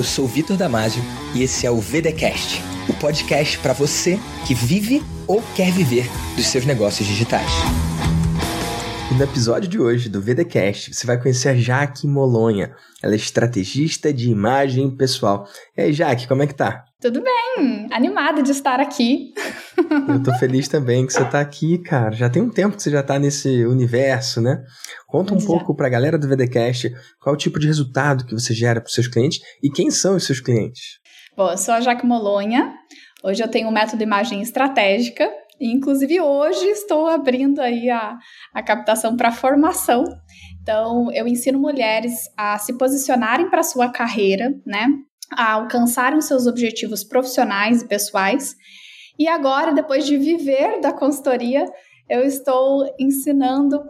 eu sou Vitor Damasio e esse é o VDcast, o podcast para você que vive ou quer viver dos seus negócios digitais. E no episódio de hoje do VDcast, você vai conhecer a Jaque Molonha. Ela é estrategista de imagem pessoal. E aí, Jaque, como é que tá? Tudo bem, animada de estar aqui. Eu tô feliz também que você tá aqui, cara. Já tem um tempo que você já tá nesse universo, né? Conta um já. pouco pra galera do VDcast qual o tipo de resultado que você gera para seus clientes e quem são os seus clientes. Bom, eu sou a Jaque Molonha. Hoje eu tenho um método imagem estratégica Inclusive, hoje estou abrindo aí a, a captação para formação. Então, eu ensino mulheres a se posicionarem para a sua carreira, né? A alcançarem seus objetivos profissionais e pessoais. E agora, depois de viver da consultoria, eu estou ensinando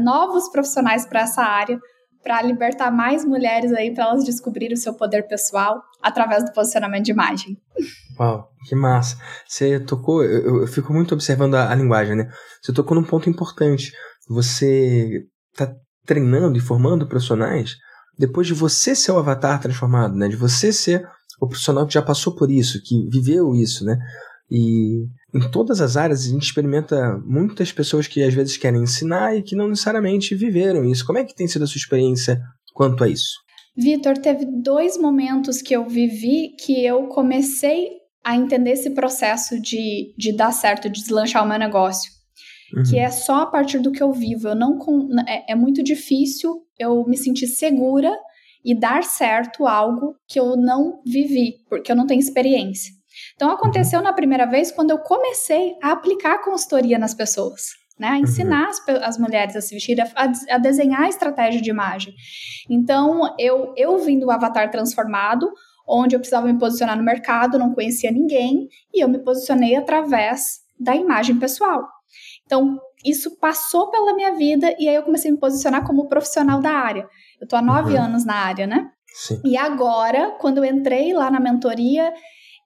novos profissionais para essa área, para libertar mais mulheres aí, para elas descobrirem o seu poder pessoal através do posicionamento de imagem. Uau, que massa. Você tocou, eu, eu fico muito observando a, a, linguagem, né? Você tocou num ponto importante. Você tá treinando e formando profissionais depois de você ser o avatar transformado, né? De você ser o profissional que já passou por isso, que viveu isso, né? E em todas as áreas a gente experimenta muitas pessoas que às vezes querem ensinar e que não necessariamente viveram isso. Como é que tem sido a sua experiência quanto a isso? Vitor, teve dois momentos que eu vivi que eu comecei a entender esse processo de, de dar certo, de deslanchar o meu negócio. Uhum. Que é só a partir do que eu vivo. Eu não é, é muito difícil eu me sentir segura e dar certo algo que eu não vivi, porque eu não tenho experiência. Então aconteceu uhum. na primeira vez quando eu comecei a aplicar a consultoria nas pessoas. Né, a ensinar uhum. as, as, mulheres a se vestir, a, a, desenhar a estratégia de imagem. Então, eu, eu vim do avatar transformado, onde eu precisava me posicionar no mercado, não conhecia ninguém, e eu me posicionei através da imagem pessoal. Então, isso passou pela minha vida e aí eu comecei a me posicionar como profissional da área. Eu tô há nove uhum. anos na área, né? Sim. E agora, quando eu entrei lá na mentoria,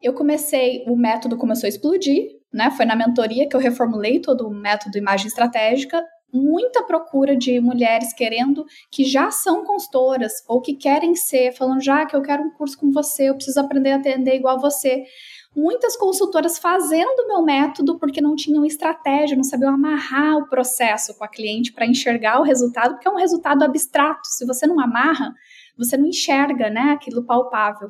eu comecei, o método começou a explodir, né? Foi na mentoria que eu reformulei todo o método imagem estratégica muita procura de mulheres querendo que já são consultoras ou que querem ser, falando já que eu quero um curso com você, eu preciso aprender a atender igual você. Muitas consultoras fazendo o meu método porque não tinham estratégia, não sabiam amarrar o processo com a cliente para enxergar o resultado, porque é um resultado abstrato. Se você não amarra, você não enxerga, né, aquilo palpável.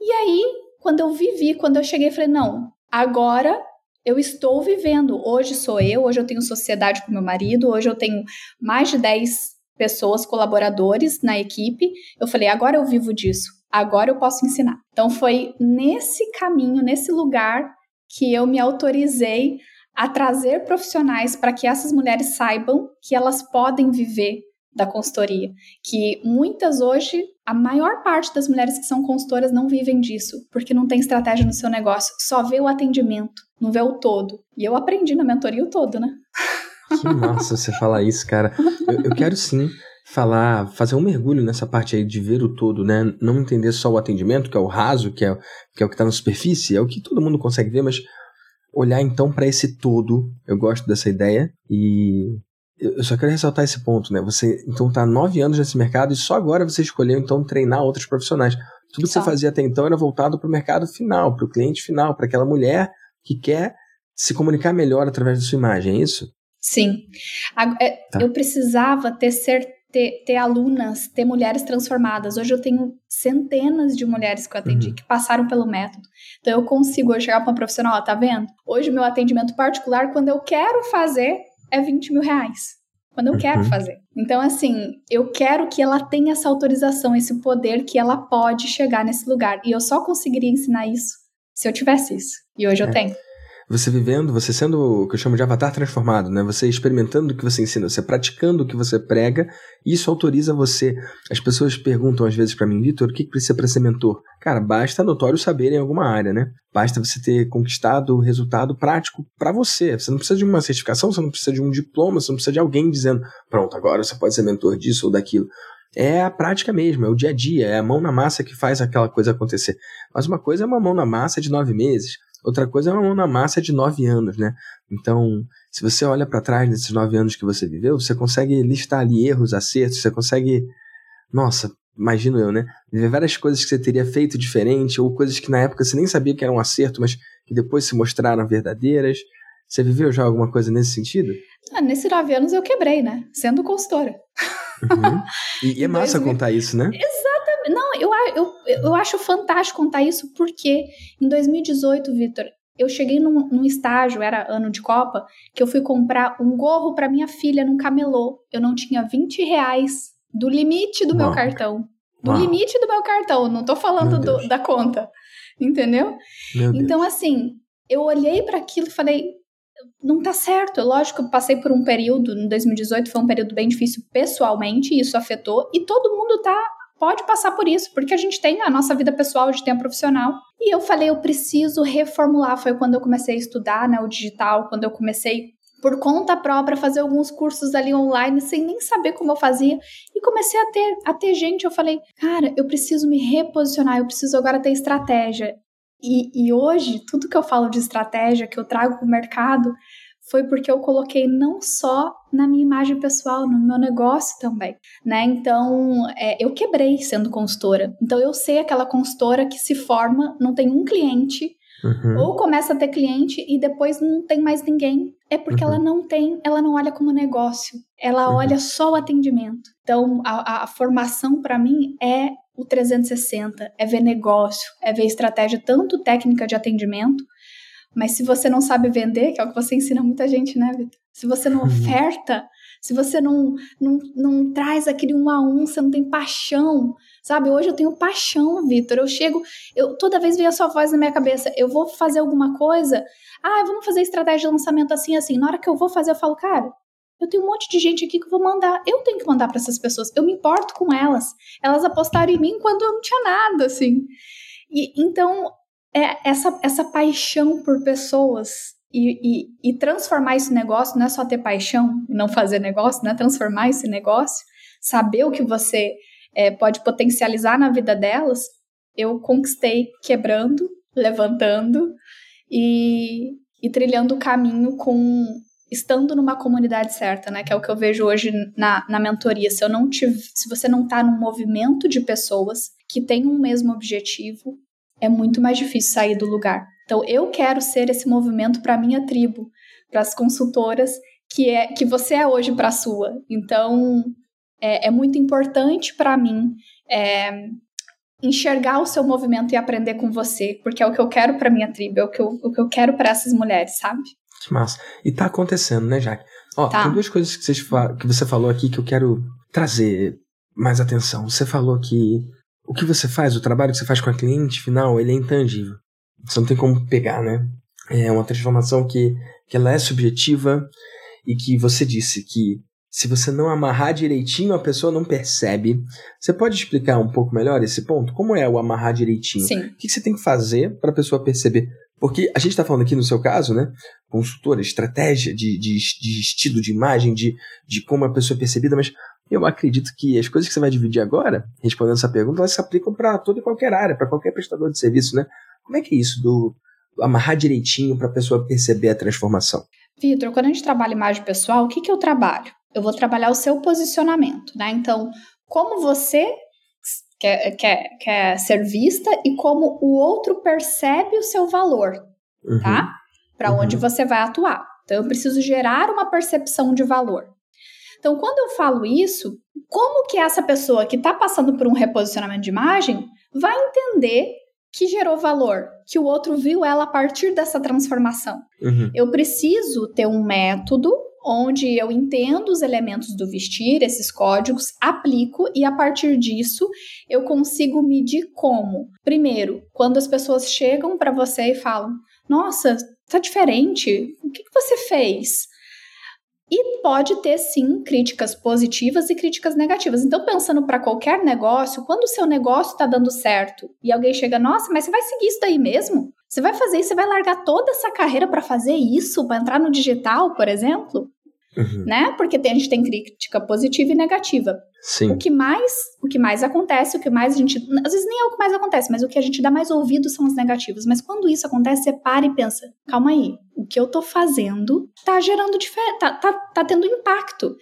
E aí, quando eu vivi, quando eu cheguei, falei: não, agora eu estou vivendo. Hoje sou eu, hoje eu tenho sociedade com meu marido, hoje eu tenho mais de 10 pessoas, colaboradores na equipe. Eu falei, agora eu vivo disso, agora eu posso ensinar. Então foi nesse caminho, nesse lugar que eu me autorizei a trazer profissionais para que essas mulheres saibam que elas podem viver da consultoria, que muitas hoje, a maior parte das mulheres que são consultoras não vivem disso, porque não tem estratégia no seu negócio, só vê o atendimento, não vê o todo. E eu aprendi na mentoria o todo, né? Que massa você falar isso, cara. Eu, eu quero sim falar, fazer um mergulho nessa parte aí de ver o todo, né? Não entender só o atendimento, que é o raso, que é, que é o que está na superfície, é o que todo mundo consegue ver, mas olhar então para esse todo. Eu gosto dessa ideia e eu só quero ressaltar esse ponto, né? Você então está nove anos nesse mercado e só agora você escolheu então treinar outros profissionais. Tudo que você fazia até então era voltado para o mercado final, para o cliente final, para aquela mulher que quer se comunicar melhor através da sua imagem, é isso? Sim. É, tá. Eu precisava ter, ser, ter, ter, alunas, ter mulheres transformadas. Hoje eu tenho centenas de mulheres que eu atendi uhum. que passaram pelo método. Então eu consigo hoje chegar para uma profissional, ó, tá vendo? Hoje meu atendimento particular, quando eu quero fazer, é 20 mil reais. Quando eu uhum. quero fazer. Então, assim, eu quero que ela tenha essa autorização, esse poder que ela pode chegar nesse lugar. E eu só conseguiria ensinar isso se eu tivesse isso. E hoje é. eu tenho você vivendo, você sendo o que eu chamo de avatar transformado, né? Você experimentando o que você ensina, você praticando o que você prega, isso autoriza você. As pessoas perguntam às vezes para mim, Vitor, o que precisa para ser mentor? Cara, basta notório saber em alguma área, né? Basta você ter conquistado o resultado prático para você. Você não precisa de uma certificação, você não precisa de um diploma, você não precisa de alguém dizendo, pronto, agora você pode ser mentor disso ou daquilo é a prática mesmo, é o dia a dia, é a mão na massa que faz aquela coisa acontecer. Mas uma coisa é uma mão na massa de nove meses, Outra coisa é uma mão na massa de nove anos, né? Então, se você olha para trás desses nove anos que você viveu, você consegue listar ali erros, acertos, você consegue, nossa, imagino eu, né? Ver várias coisas que você teria feito diferente, ou coisas que na época você nem sabia que eram um acerto, mas que depois se mostraram verdadeiras. Você viveu já alguma coisa nesse sentido? Ah, nesses nove anos eu quebrei, né? Sendo consultora. Uhum. E, e, é massa 2000... contar isso, né? Exatamente. Eu, eu, eu acho fantástico contar isso porque em 2018, Vitor, eu cheguei num, num, estágio, era ano de Copa, que eu fui comprar um gorro para minha filha no camelô. Eu não tinha 20 reais do limite do Uau. meu cartão. Do Uau. limite do meu cartão, não tô falando do, da conta. Entendeu? então, assim, eu olhei para aquilo e falei, não tá certo. Lógico, eu passei por um período, em 2018 foi um período bem difícil pessoalmente, e isso afetou, e todo mundo tá pode passar por isso, porque a gente tem a nossa vida pessoal, a gente tem a profissional. E eu falei, eu preciso reformular. Foi quando eu comecei a estudar né, o digital, quando eu comecei por conta própria fazer alguns cursos ali online sem nem saber como eu fazia e comecei a ter a ter gente eu falei cara eu preciso me reposicionar eu preciso agora ter estratégia e, e hoje tudo que eu falo de estratégia que eu trago para o mercado foi porque eu coloquei não só na minha imagem pessoal, no meu negócio também, né? Então, é, eu quebrei sendo consultora. Então, eu sei aquela consultora que se forma, não tem um cliente, uhum. ou começa a ter cliente e depois não tem mais ninguém. É porque uhum. ela não tem, ela não olha como negócio, ela uhum. olha só o atendimento. Então, a, a formação para mim é o 360, é ver negócio, é ver estratégia tanto técnica de atendimento, mas se você não sabe vender, que é o que você ensina muita gente, né, Vitor? Se você não uhum. oferta, se você não, não, não traz aquele um a um, você não tem paixão, sabe? Hoje eu tenho paixão, Vitor. Eu chego, eu toda vez vem a sua voz na minha cabeça. Eu vou fazer alguma coisa. Ah, vamos fazer estratégia de lançamento assim, assim. Na hora que eu vou fazer, eu falo, cara, eu tenho um monte de gente aqui que eu vou mandar. Eu tenho que mandar para essas pessoas. Eu me importo com elas. Elas apostaram em mim quando eu não tinha nada, assim. E então é essa, essa paixão por pessoas e, e, e, transformar esse negócio não é só ter paixão e não fazer negócio, né? Transformar esse negócio, saber o que você é, pode potencializar na vida delas, eu conquistei quebrando, levantando e, e trilhando o caminho com estando numa comunidade certa, né? Que é o que eu vejo hoje na, na mentoria. Se eu não tive, se você não está num movimento de pessoas que têm um mesmo objetivo, é muito mais difícil sair do lugar. Então, eu quero ser esse movimento para minha tribo, para as consultoras que é que você é hoje para a sua. Então, é, é muito importante para mim é, enxergar o seu movimento e aprender com você, porque é o que eu quero para minha tribo, é o que eu, o que eu quero para essas mulheres, sabe? Que massa. E tá acontecendo, né, Jaque? Ó, tá. tem duas coisas que, vocês, que você falou aqui que eu quero trazer mais atenção. Você falou que o que você faz, o trabalho que você faz com a cliente final, ele é intangível. Você não tem como pegar, né? É uma transformação que, que ela é subjetiva e que você disse que se você não amarrar direitinho, a pessoa não percebe. Você pode explicar um pouco melhor esse ponto? Como é o amarrar direitinho? Sim. O que você tem que fazer para a pessoa perceber? Porque a gente está falando aqui no seu caso, né? Consultora, estratégia de, de, de estilo de imagem, de, de como a pessoa é percebida, mas eu acredito que as coisas que você vai dividir agora, respondendo essa pergunta, elas se aplicam para toda e qualquer área, para qualquer prestador de serviço, né? Como é que é isso do amarrar direitinho para a pessoa perceber a transformação? Vitor, quando a gente trabalha imagem pessoal, o que, que eu trabalho? Eu vou trabalhar o seu posicionamento, né? Então, como você quer, quer, quer ser vista e como o outro percebe o seu valor, uhum. tá? Para uhum. onde você vai atuar. Então, eu preciso gerar uma percepção de valor. Então, quando eu falo isso, como que essa pessoa que está passando por um reposicionamento de imagem vai entender que gerou valor, que o outro viu ela a partir dessa transformação? Uhum. Eu preciso ter um método onde eu entendo os elementos do vestir, esses códigos, aplico e a partir disso eu consigo medir como. Primeiro, quando as pessoas chegam para você e falam: "Nossa, tá diferente. O que, que você fez?" E pode ter sim críticas positivas e críticas negativas. Então, pensando para qualquer negócio, quando o seu negócio está dando certo e alguém chega, nossa, mas você vai seguir isso daí mesmo? Você vai fazer isso? Você vai largar toda essa carreira para fazer isso, para entrar no digital, por exemplo? Uhum. Né? Porque tem, a gente tem crítica positiva e negativa. Sim. O que mais, o que mais acontece, o que mais a gente, às vezes nem é o que mais acontece, mas o que a gente dá mais ouvido são os negativos. Mas quando isso acontece, você para e pensa, calma aí, o que eu tô fazendo tá gerando diferença, tá, tá, tá tendo impacto.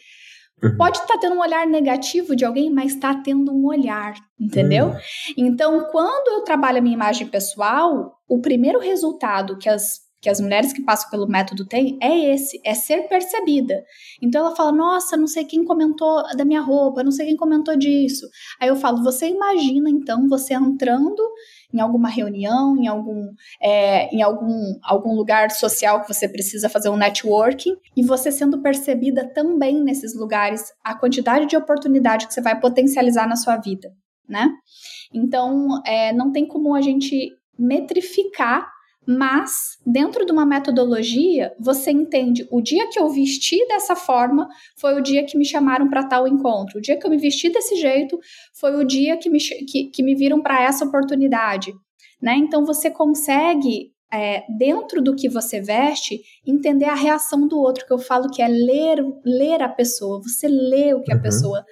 Uhum. Pode estar tá tendo um olhar negativo de alguém, mas está tendo um olhar, entendeu? Uhum. Então, quando eu trabalho a minha imagem pessoal, o primeiro resultado que as que as mulheres que passam pelo método têm é esse, é ser percebida. Então ela fala: "Nossa, não sei quem comentou da minha roupa, não sei quem comentou disso". Aí eu falo: "Você imagina então você entrando em alguma reunião, em algum, é, em algum, algum lugar social que você precisa fazer um networking e você sendo percebida também nesses lugares, a quantidade de oportunidade que você vai potencializar na sua vida, né? Então, é, não tem como a gente metrificar mas dentro de uma metodologia, você entende o dia que eu vesti dessa forma foi o dia que me chamaram para tal encontro, o dia que eu me vesti desse jeito foi o dia que me, que, que me viram para essa oportunidade. Né? Então você consegue, é, dentro do que você veste, entender a reação do outro, que eu falo que é ler, ler a pessoa, você lê o que uhum. a pessoa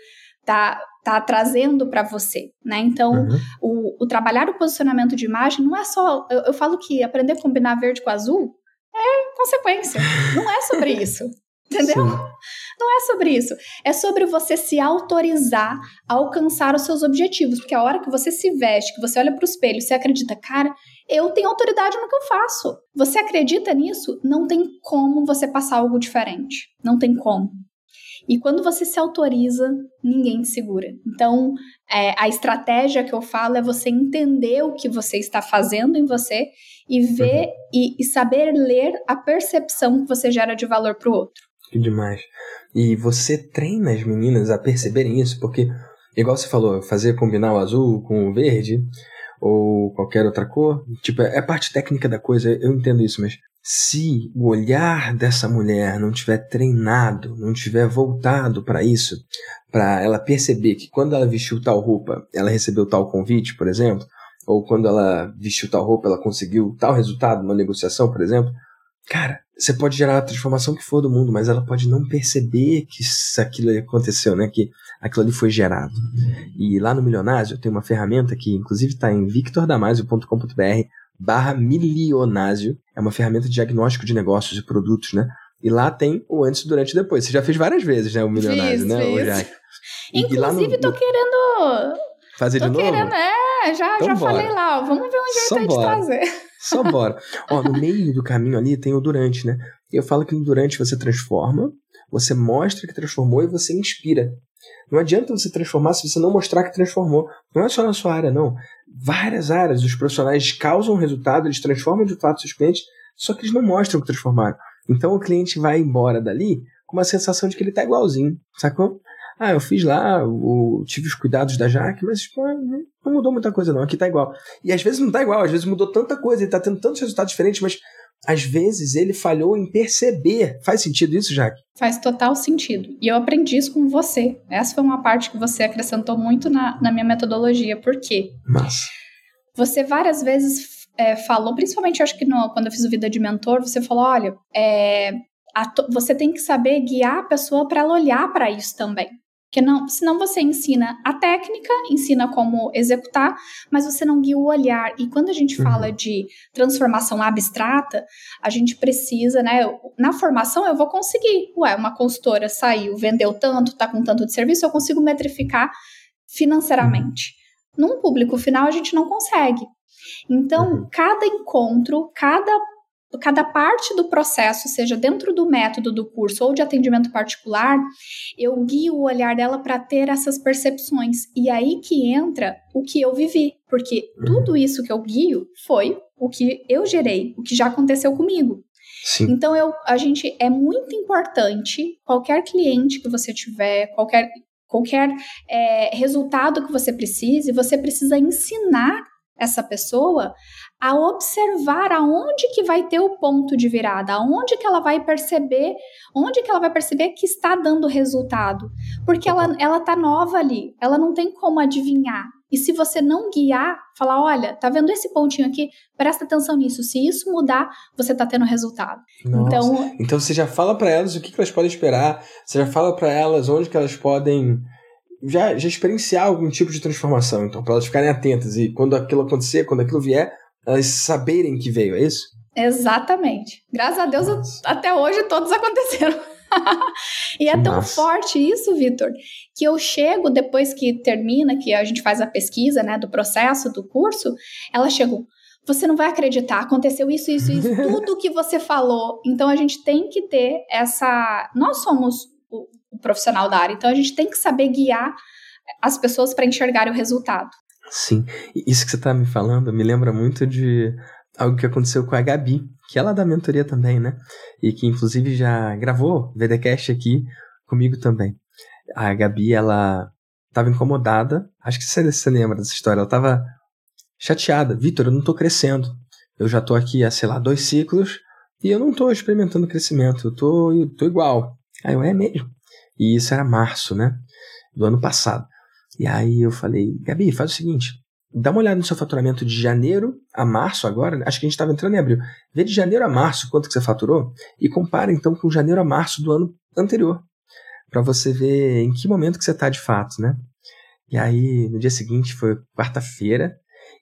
tá, tá trazendo para você, né? Então, uhum. o, o, trabalhar o posicionamento de imagem não é só. Eu, eu, falo que aprender a combinar verde com azul é consequência. Não é sobre isso. Entendeu? Sim. Não é sobre isso. É sobre você se autorizar a alcançar os seus objetivos. Porque a hora que você se veste, que você olha para o espelho, você acredita, cara, eu tenho autoridade no que eu faço. Você acredita nisso? Não tem como você passar algo diferente. Não tem como. E quando você se autoriza, ninguém te segura. Então, é, a estratégia que eu falo é você entender o que você está fazendo em você e ver uhum. e, e, saber ler a percepção que você gera de valor para o outro. Que demais. E você treina as meninas a perceberem isso, porque, igual você falou, fazer combinar o azul com o verde ou qualquer outra cor, tipo, é parte técnica da coisa, eu entendo isso, mas se o olhar dessa mulher não tiver treinado, não tiver voltado para isso, para ela perceber que quando ela vestiu tal roupa, ela recebeu tal convite, por exemplo, ou quando ela vestiu tal roupa, ela conseguiu tal resultado numa negociação, por exemplo, cara, você pode gerar a transformação que for do mundo, mas ela pode não perceber que isso, aquilo aconteceu, né? Que aquilo ali foi gerado. E lá no Milionário tem uma ferramenta que, inclusive, está em victordamasio.com.br barra milionásio. É uma ferramenta de diagnóstico de negócios e produtos, né? E lá tem o antes, durante e depois. Você já fez várias vezes, né? O milionário, fiz, né? Fiz. E, Inclusive, e no, tô querendo. Fazer tô de novo? Querendo, é, já, então já falei lá, ó, vamos ver um jeito Só de bora. trazer. Só bora. ó, no meio do caminho ali tem o durante, né? Eu falo que no durante você transforma, você mostra que transformou e você inspira. Não adianta você transformar se você não mostrar que transformou. Não é só na sua área, não. Várias áreas, os profissionais causam resultado, eles transformam de fato seus clientes, só que eles não mostram que transformaram. Então o cliente vai embora dali com uma sensação de que ele está igualzinho, sacou? Ah, eu fiz lá, o, tive os cuidados da Jaque, mas pô, não mudou muita coisa não, aqui tá igual. E às vezes não tá igual, às vezes mudou tanta coisa, ele tá tendo tantos resultados diferentes, mas às vezes ele falhou em perceber. Faz sentido isso, Jaque? Faz total sentido. E eu aprendi isso com você. Essa foi uma parte que você acrescentou muito na, na minha metodologia. Por quê? Massa. Você várias vezes é, falou, principalmente acho que no, quando eu fiz o Vida de Mentor, você falou: olha, é, você tem que saber guiar a pessoa para ela olhar para isso também. Porque não, senão você ensina a técnica, ensina como executar, mas você não guia o olhar. E quando a gente uhum. fala de transformação abstrata, a gente precisa, né? Na formação eu vou conseguir. Ué, uma consultora saiu, vendeu tanto, tá com tanto de serviço, eu consigo metrificar financeiramente. Uhum. Num público final a gente não consegue. Então, uhum. cada encontro, cada cada parte do processo, seja dentro do método do curso ou de atendimento particular, eu guio o olhar dela para ter essas percepções. E aí que entra o que eu vivi, porque uhum. tudo isso que eu guio foi o que eu gerei, o que já aconteceu comigo. Sim. Então eu, a gente é muito importante qualquer cliente que você tiver, qualquer qualquer é, resultado que você precise, você precisa ensinar essa pessoa a observar aonde que vai ter o ponto de virada, aonde que ela vai perceber, onde que ela vai perceber que está dando resultado, porque ela ela tá nova ali, ela não tem como adivinhar. E se você não guiar, falar, olha, tá vendo esse pontinho aqui? Presta atenção nisso. Se isso mudar, você tá tendo resultado. Nossa. Então, então você já fala para elas o que, que elas podem esperar. Você já fala para elas onde que elas podem já, já experienciar algum tipo de transformação, então, para elas ficarem atentas e quando aquilo acontecer, quando aquilo vier, elas saberem que veio, é isso? Exatamente. Graças a Deus, Nossa. até hoje todos aconteceram. e é tão forte isso, Vitor, que eu chego depois que termina, que a gente faz a pesquisa, né, do processo do curso, ela chegou. Você não vai acreditar, aconteceu isso, isso, isso, tudo que você falou. Então a gente tem que ter essa. Nós somos o, o profissional da área, então a gente tem que saber guiar as pessoas para enxergarem o resultado. Sim, isso que você está me falando me lembra muito de algo que aconteceu com a Gabi, que ela é da mentoria também, né? E que inclusive já gravou VDcast aqui comigo também. A Gabi, ela estava incomodada, acho que você, você lembra dessa história, ela estava chateada. Vitor, eu não estou crescendo. Eu já estou aqui há, sei lá, dois ciclos e eu não estou experimentando crescimento, eu tô, eu tô igual. Aí eu, é mesmo. E isso era março, né? Do ano passado. E aí eu falei, Gabi, faz o seguinte, dá uma olhada no seu faturamento de janeiro a março agora, né? acho que a gente estava entrando em abril. Vê de janeiro a março quanto que você faturou e compara então com janeiro a março do ano anterior, para você ver em que momento que você está de fato, né? E aí no dia seguinte foi quarta-feira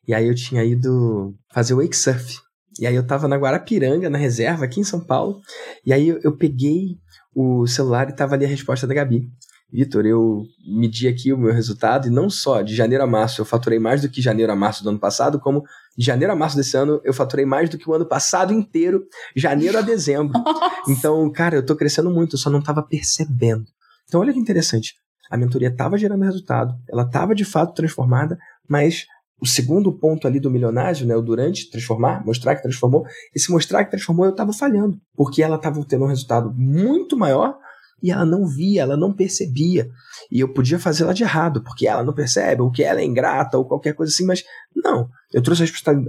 e aí eu tinha ido fazer wake surf. E aí eu estava na Guarapiranga, na reserva, aqui em São Paulo. E aí eu, peguei o celular e tava ali a resposta da Gabi. Vitor, eu medi aqui o meu resultado e não só de janeiro a março eu faturei mais do que janeiro a março do ano passado, como de janeiro a março desse ano eu faturei mais do que o ano passado inteiro, janeiro a dezembro. Então, cara, eu tô crescendo muito, eu só não tava percebendo. Então, olha que interessante. A mentoria estava gerando resultado, ela estava de fato transformada, mas o segundo ponto ali do milionário, né, o durante transformar, mostrar que transformou, esse mostrar que transformou eu estava falhando, porque ela estava tendo um resultado muito maior e ela não via, ela não percebia. E eu podia fazer ela de errado, porque ela não percebe, ou que ela é ingrata, ou qualquer coisa assim, mas não, eu trouxe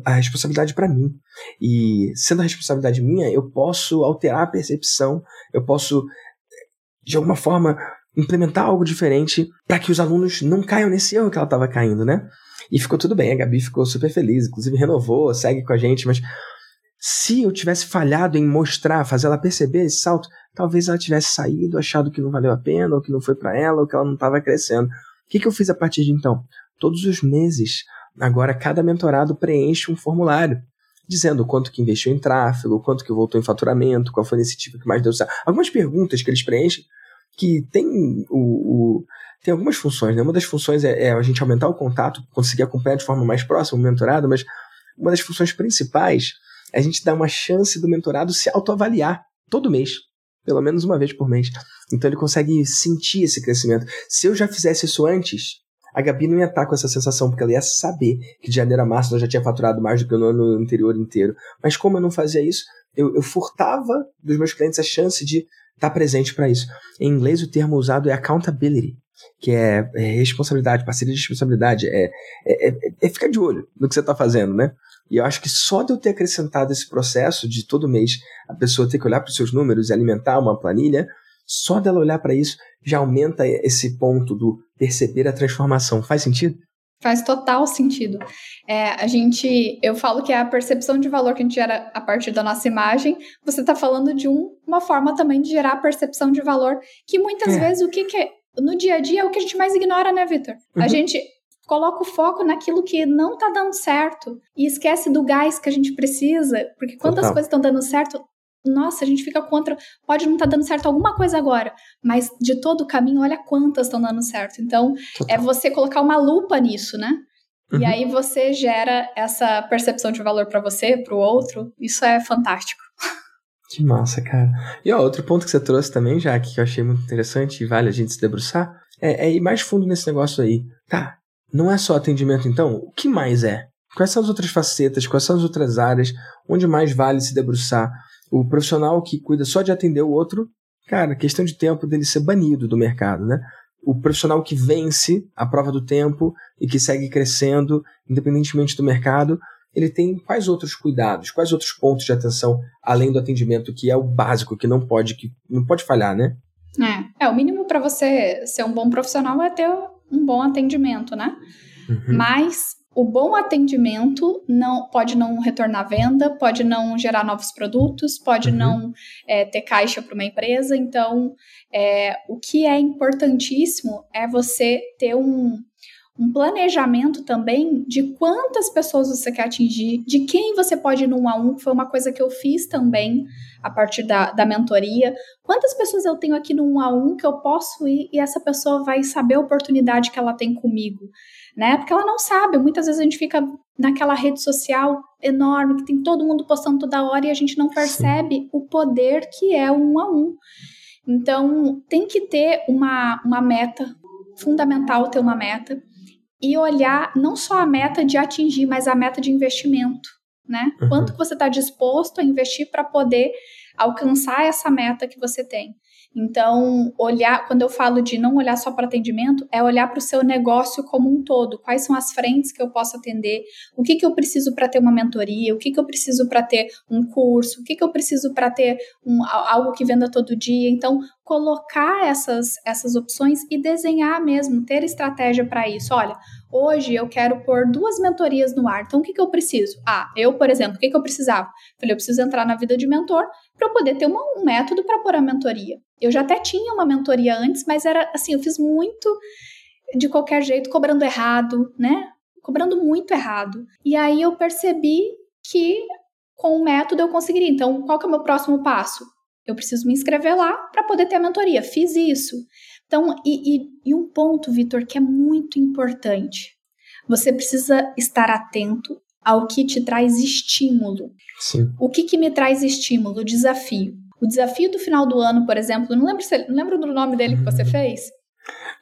a responsabilidade para mim. E sendo a responsabilidade minha, eu posso alterar a percepção, eu posso, de alguma forma, implementar algo diferente para que os alunos não caiam nesse erro que ela estava caindo, né? E ficou tudo bem, a Gabi ficou super feliz, inclusive renovou, segue com a gente, mas se eu tivesse falhado em mostrar, fazer ela perceber esse salto, talvez ela tivesse saído, achado que não valeu a pena, ou que não foi para ela, ou que ela não estava crescendo. O que, que eu fiz a partir de então? Todos os meses, agora cada mentorado preenche um formulário dizendo quanto que investiu em tráfego, quanto que voltou em faturamento, qual foi esse tipo que mais deu certo. Algumas perguntas que eles preenchem que tem o, o tem algumas funções, né? Uma das funções é, é, a gente aumentar o contato, conseguir acompanhar de forma mais próxima o mentorado, mas uma das funções principais a gente dar uma chance do mentorado se autoavaliar todo mês pelo menos uma vez por mês. Então ele consegue sentir esse crescimento. Se eu já fizesse isso antes, a Gabi não ia estar com essa sensação, porque ela ia saber que de janeiro a março ela já tinha faturado mais do que no ano anterior inteiro. Mas como eu não fazia isso, eu, eu furtava dos meus clientes a chance de estar presente para isso. Em inglês, o termo usado é accountability, que é, é responsabilidade, parceria de responsabilidade, é, é, é, é ficar de olho no que você está fazendo, né? E eu acho que só de eu ter acrescentado esse processo de todo mês a pessoa ter que olhar para os seus números e alimentar uma planilha, só dela olhar para isso já aumenta esse ponto do perceber a transformação. Faz sentido? Faz total sentido. É, a gente, eu falo que é a percepção de valor que a gente gera a partir da nossa imagem. Você está falando de um, uma forma também de gerar percepção de valor, que muitas é. vezes o que, que é, no dia a dia é o que a gente mais ignora, né, Vitor? Uhum. A gente coloca o foco naquilo que não tá dando certo e esquece do gás que a gente precisa, porque quando Total. as coisas estão dando certo, nossa, a gente fica contra, pode não estar tá dando certo alguma coisa agora, mas de todo o caminho, olha quantas estão dando certo. Então, Total. é você colocar uma lupa nisso, né? Uhum. E aí você gera essa percepção de valor para você, para o outro. Isso é fantástico. Que massa, cara. E ó, outro ponto que você trouxe também, já que eu achei muito interessante e vale a gente se debruçar, é, é ir mais fundo nesse negócio aí. Tá, não é só atendimento, então? O que mais é? Quais são as outras facetas? Quais são as outras áreas? Onde mais vale se debruçar? O profissional que cuida só de atender o outro, cara, questão de tempo dele ser banido do mercado, né? O profissional que vence a prova do tempo e que segue crescendo, independentemente do mercado, ele tem quais outros cuidados, quais outros pontos de atenção além do atendimento que é o básico, que não pode, que não pode falhar, né? É, é o mínimo para você ser um bom profissional é ter um bom atendimento, né? Uhum. Mas o bom atendimento não pode não retornar venda, pode não gerar novos produtos, pode uhum. não é, ter caixa para uma empresa. Então, é, o que é importantíssimo é você ter um, um planejamento também de quantas pessoas você quer atingir, de quem você pode ir no um a um, que foi uma coisa que eu fiz também a partir da, da mentoria. Quantas pessoas eu tenho aqui no um a um que eu posso ir e essa pessoa vai saber a oportunidade que ela tem comigo, né? Porque ela não sabe. Muitas vezes a gente fica naquela rede social enorme que tem todo mundo postando toda hora e a gente não percebe Sim. o poder que é o um a um. Então, tem que ter uma, uma meta, fundamental ter uma meta e olhar não só a meta de atingir, mas a meta de investimento, né? Uhum. Quanto você está disposto a investir para poder alcançar essa meta que você tem. Então, olhar, quando eu falo de não olhar só para atendimento, é olhar para o seu negócio como um todo. Quais são as frentes que eu posso atender? O que, que eu preciso para ter uma mentoria? O que, que eu preciso para ter um curso? O que, que eu preciso para ter um, algo que venda todo dia? Então, colocar essas, essas opções e desenhar mesmo, ter estratégia para isso. Olha, hoje eu quero pôr duas mentorias no ar, então o que, que eu preciso? Ah, eu, por exemplo, o que, que eu precisava? Falei, eu preciso entrar na vida de mentor para poder ter uma, um método para pôr a mentoria. Eu já até tinha uma mentoria antes, mas era assim, eu fiz muito de qualquer jeito, cobrando errado, né? Cobrando muito errado. E aí eu percebi que com o método eu conseguiria. Então, qual que é o meu próximo passo? Eu preciso me inscrever lá para poder ter a mentoria. Fiz isso. Então, e, e, e um ponto, Vitor, que é muito importante. Você precisa estar atento ao que te traz estímulo. Sim. O que, que me traz estímulo? Desafio. O desafio do final do ano, por exemplo, não lembro, se, não lembro do nome dele que você fez?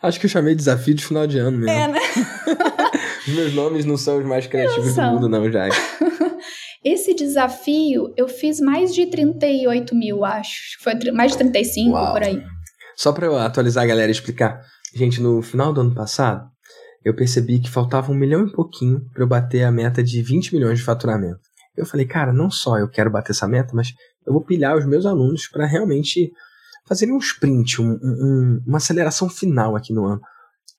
Acho que eu chamei desafio de final de ano mesmo. É, né? os meus nomes não são os mais criativos do mundo, não, já. Esse desafio eu fiz mais de 38 mil, acho. Foi mais de 35 Uau. por aí. Só para eu atualizar a galera e explicar. Gente, no final do ano passado, eu percebi que faltava um milhão e pouquinho para eu bater a meta de 20 milhões de faturamento. Eu falei, cara, não só eu quero bater essa meta, mas eu vou pilhar os meus alunos para realmente fazer um sprint, um, um, uma aceleração final aqui no ano.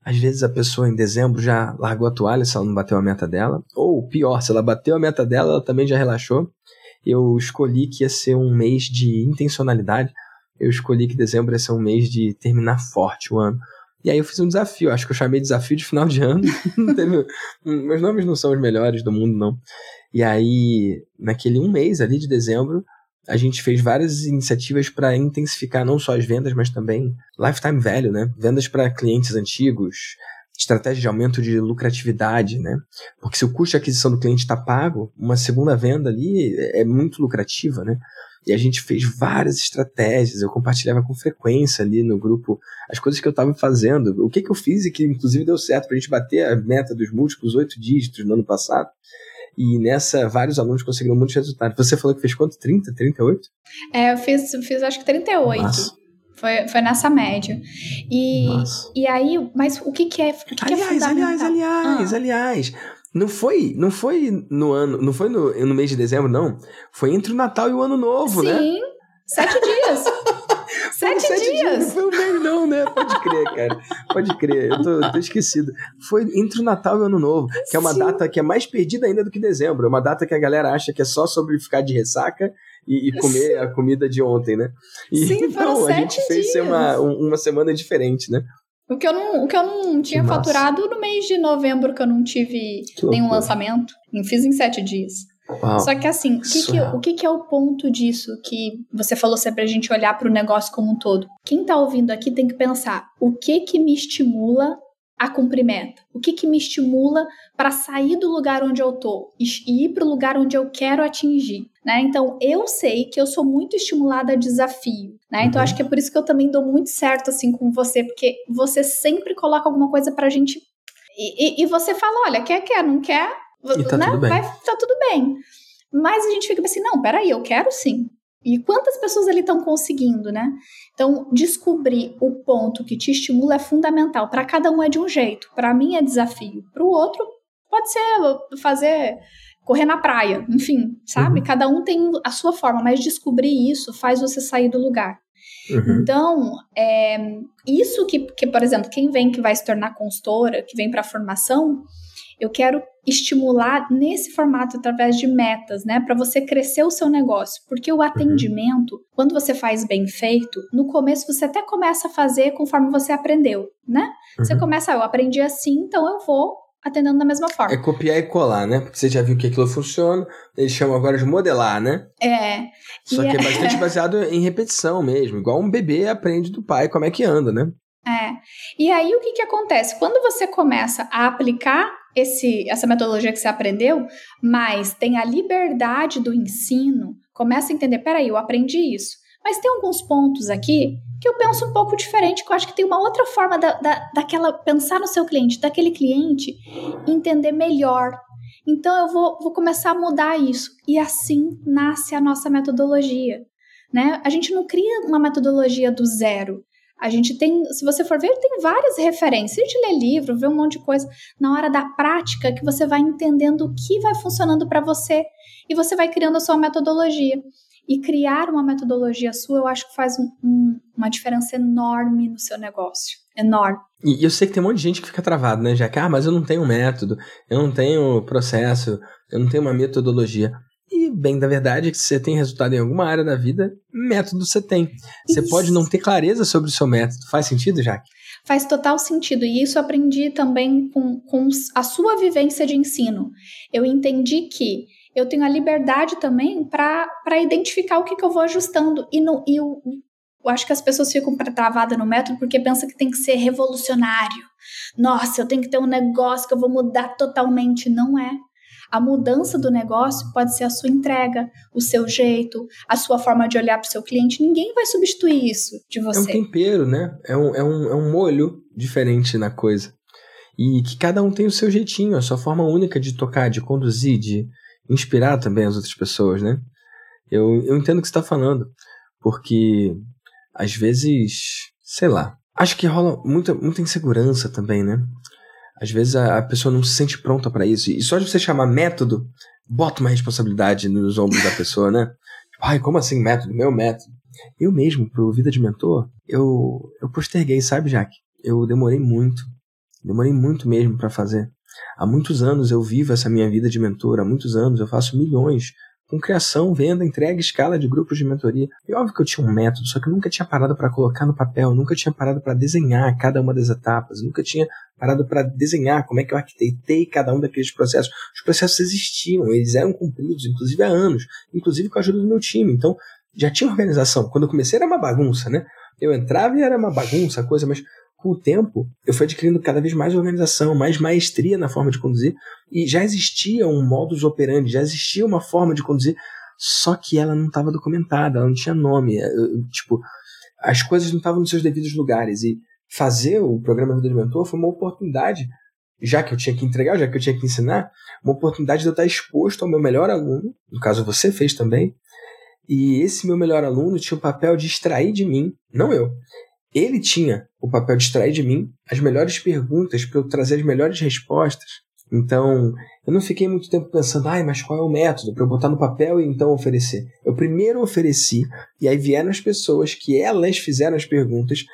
Às vezes a pessoa em dezembro já largou a toalha se ela não bateu a meta dela, ou pior, se ela bateu a meta dela, ela também já relaxou. Eu escolhi que ia ser um mês de intencionalidade, eu escolhi que dezembro ia ser um mês de terminar forte o ano. E aí eu fiz um desafio, acho que eu chamei desafio de final de ano. Teve, meus nomes não são os melhores do mundo, não. E aí, naquele um mês ali de dezembro, a gente fez várias iniciativas para intensificar não só as vendas, mas também lifetime value, né? Vendas para clientes antigos, estratégia de aumento de lucratividade, né? Porque se o custo de aquisição do cliente está pago, uma segunda venda ali é muito lucrativa, né? E a gente fez várias estratégias, eu compartilhava com frequência ali no grupo as coisas que eu estava fazendo, o que, que eu fiz e que inclusive deu certo para a gente bater a meta dos múltiplos oito dígitos no ano passado. E nessa, vários alunos conseguiram muitos resultados. Você falou que fez quanto? 30, 38? É, eu fiz, fiz acho que 38. Nossa. Foi, foi nessa média. E, e aí, mas o que, que é. O que aliás, que é aliás, aliás, ah. aliás. Não foi, não foi no ano, não foi no, no mês de dezembro, não. Foi entre o Natal e o Ano Novo, Sim, né? Sim, sete dias. sete, sete dias. dias. Não foi o mês, não, né? Pode crer, cara. Pode crer. Eu tô, tô esquecido. Foi entre o Natal e o Ano Novo, que é uma Sim. data que é mais perdida ainda do que dezembro. É uma data que a galera acha que é só sobre ficar de ressaca e, e comer a comida de ontem, né? E, Sim, então, a gente fez uma, uma semana diferente, né? O que eu não, o que eu não tinha faturado no mês de novembro, que eu não tive nenhum lançamento. Fiz em sete dias. Uau. Só que assim, o, que, que, o que, que, é o ponto disso que você falou sempre a gente olhar para o negócio como um todo? Quem está ouvindo aqui tem que pensar o que que me estimula a cumprir meta? O que que me estimula para sair do lugar onde eu tô e ir para o lugar onde eu quero atingir? Né? Então, eu sei que eu sou muito estimulada a desafio, né? Então, uhum. acho que é por isso que eu também dou muito certo, assim, com você, porque você sempre coloca alguma coisa pra gente... E, e, e você fala, olha, quer, quer, não quer, e tá né? tudo bem. Vai, tá tudo bem. Mas a gente fica assim, não, peraí, eu quero sim. E quantas pessoas ali estão conseguindo, né? Então, descobrir o ponto que te estimula é fundamental. Para cada um é de um jeito. Para mim é desafio. Para o outro, pode ser fazer correr na praia, enfim, sabe? Uhum. Cada um tem a sua forma, mas descobrir isso faz você sair do lugar. Uhum. Então, é, isso que, que, por exemplo, quem vem que vai se tornar consultora, que vem para a formação, Eu quero estimular nesse formato através de metas, né, para você crescer o seu negócio, porque o uhum. atendimento, uhum. quando você faz bem feito, no começo você até começa a fazer conforme você aprendeu, né? Uhum. Você começa, ah, eu aprendi assim, então eu vou atendendo da mesma forma. É copiar e colar, né? Porque você já viu que aquilo funciona, eles chamam agora de modelar, né? É. Só que é, é bastante baseado em repetição mesmo, igual um bebê aprende do pai como é que anda, né? É. E aí o que, que acontece? Quando você começa a aplicar esse, essa metodologia que você aprendeu, mas tem a liberdade do ensino, começa a entender, peraí, eu aprendi isso. Mas tem alguns pontos aqui que eu penso um pouco diferente, que eu acho que tem uma outra forma da, da, daquela pensar no seu cliente, daquele cliente entender melhor. Então eu vou, vou começar a mudar isso. E assim nasce a nossa metodologia. Né? A gente não cria uma metodologia do zero. A gente tem, se você for ver, tem várias referências. A gente lê livro, vê um monte de coisa. Na hora da prática, que você vai entendendo o que vai funcionando para você e você vai criando a sua metodologia. E criar uma metodologia sua, eu acho que faz um, um, uma diferença enorme no seu negócio. Enorme. E eu sei que tem um monte de gente que fica travado, né, já que, ah, mas eu não tenho método, eu não tenho processo, eu não tenho uma metodologia. E bem da verdade é que se você tem resultado em alguma área da vida, método você tem. Você isso. pode não ter clareza sobre o seu método. Faz sentido, Jaque? Faz total sentido. E isso aprendi também com, com a sua vivência de ensino. Eu entendi que eu tenho a liberdade também para identificar o que, que eu vou ajustando. E, no, e eu, eu acho que as pessoas ficam travadas no método porque pensam que tem que ser revolucionário. Nossa, eu tenho que ter um negócio que eu vou mudar totalmente. Não é. A mudança do negócio pode ser a sua entrega, o seu jeito, a sua forma de olhar para o seu cliente. Ninguém vai substituir isso de você. É um tempero, né? É um, é, um, é um molho diferente na coisa. E que cada um tem o seu jeitinho, a sua forma única de tocar, de conduzir, de inspirar também as outras pessoas, né? Eu, eu entendo o que você está falando, porque às vezes, sei lá, acho que rola muita, muita insegurança também, né? Às vezes a, a pessoa não se sente pronta para isso. E só de você chamar método, bota uma responsabilidade nos ombros da pessoa, né? Tipo, ai, como assim método? Meu método. Eu mesmo, pro Vida de Mentor, eu, eu posterguei, sabe, Jaque? Eu demorei muito. Demorei muito mesmo para fazer. Há muitos anos eu vivo essa minha vida de mentor, há muitos anos eu faço milhões com criação, venda, entrega, escala de grupos de mentoria. E óbvio que eu tinha um método, só que eu nunca tinha parado para colocar no papel, nunca tinha parado para desenhar cada uma das etapas, nunca tinha parado para desenhar como é que eu arquitetei cada um daqueles processos. Os processos existiam, eles eram cumpridos, inclusive há anos, inclusive com a ajuda do meu time. Então, já tinha organização. Quando eu comecei era uma bagunça, né? Eu entrava e era uma bagunça coisa, mas com o tempo, eu fui adquirindo cada vez mais organização, mais maestria na forma de conduzir, e já existia um modus operandi, já existia uma forma de conduzir, só que ela não estava documentada, ela não tinha nome. É, tipo, as coisas não estavam nos seus devidos lugares. E fazer o programa Vida de Mentor foi uma oportunidade, já que eu tinha que entregar, já que eu tinha que ensinar, uma oportunidade de eu estar exposto ao meu melhor aluno, no caso você fez também, e esse meu melhor aluno tinha o papel de extrair de mim, não eu, ele tinha o papel de extrair de mim as melhores perguntas para eu trazer as melhores respostas. Então, eu não fiquei muito tempo pensando, ai, mas qual é o método para eu botar no papel e então oferecer? Eu primeiro ofereci, e aí vieram as pessoas que elas fizeram as perguntas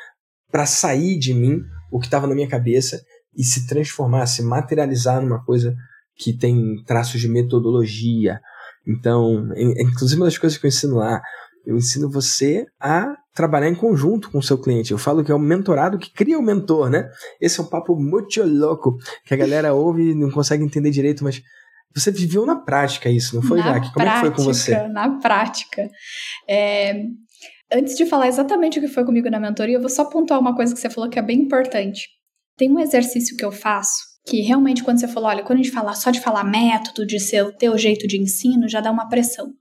para sair de mim o que estava na minha cabeça e se transformar, se materializar numa coisa que tem traços de metodologia. Então, inclusive uma das coisas que eu ensino lá, eu ensino você a trabalhar em conjunto com o seu cliente. Eu falo que é o mentorado que cria o mentor, né? Esse é um papo muito louco que a galera ouve e não consegue entender direito, mas você viveu na prática isso, não foi, Jaque? Como prática, é que foi com você? Na prática. É... Antes de falar exatamente o que foi comigo na mentoria, eu vou só pontuar uma coisa que você falou que é bem importante. Tem um exercício que eu faço que realmente quando você falou, olha, quando a gente fala só de falar método, de ser o teu jeito de ensino, já dá uma pressão.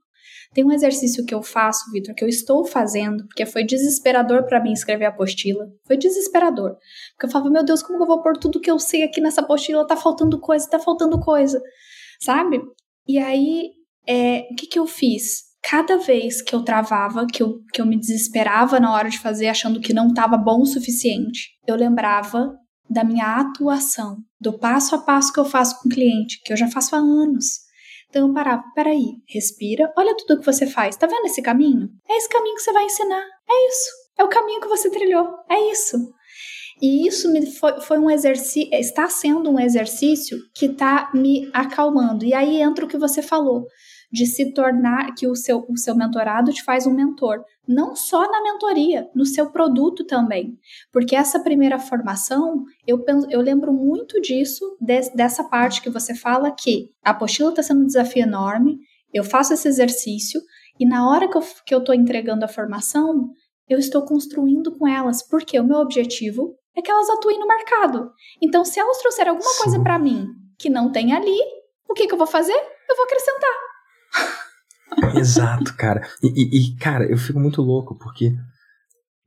Tem um exercício que eu faço, Vitor, que eu estou fazendo, porque foi desesperador para mim escrever a apostila. Foi desesperador. Porque eu falava, meu Deus, como eu vou pôr tudo que eu sei aqui nessa apostila? Tá faltando coisa, tá faltando coisa. Sabe? E aí, é, o que, que eu fiz? Cada vez que eu travava, que eu, que eu me desesperava na hora de fazer, achando que não estava bom o suficiente, eu lembrava da minha atuação, do passo a passo que eu faço com o cliente, que eu já faço há anos. Então eu parava, peraí, respira, olha tudo que você faz. Tá vendo esse caminho? É esse caminho que você vai ensinar. É isso. É o caminho que você trilhou. É isso. E isso me foi, foi um exercício, está sendo um exercício que está me acalmando. E aí entra o que você falou, de se tornar que o seu, o seu mentorado te faz um mentor. Não só na mentoria, no seu produto também. Porque essa primeira formação, eu, eu lembro muito disso, de, dessa parte que você fala que a apostila está sendo um desafio enorme, eu faço esse exercício, e na hora que eu, que eu entregando a formação, eu estou construindo com elas, porque o meu objetivo é que elas atuem no mercado. Então, se elas trouxerem alguma Sim. coisa para mim que não tem ali, o que, que eu vou fazer? Eu vou acrescentar. Exato, cara. E, e, cara, eu fico muito louco porque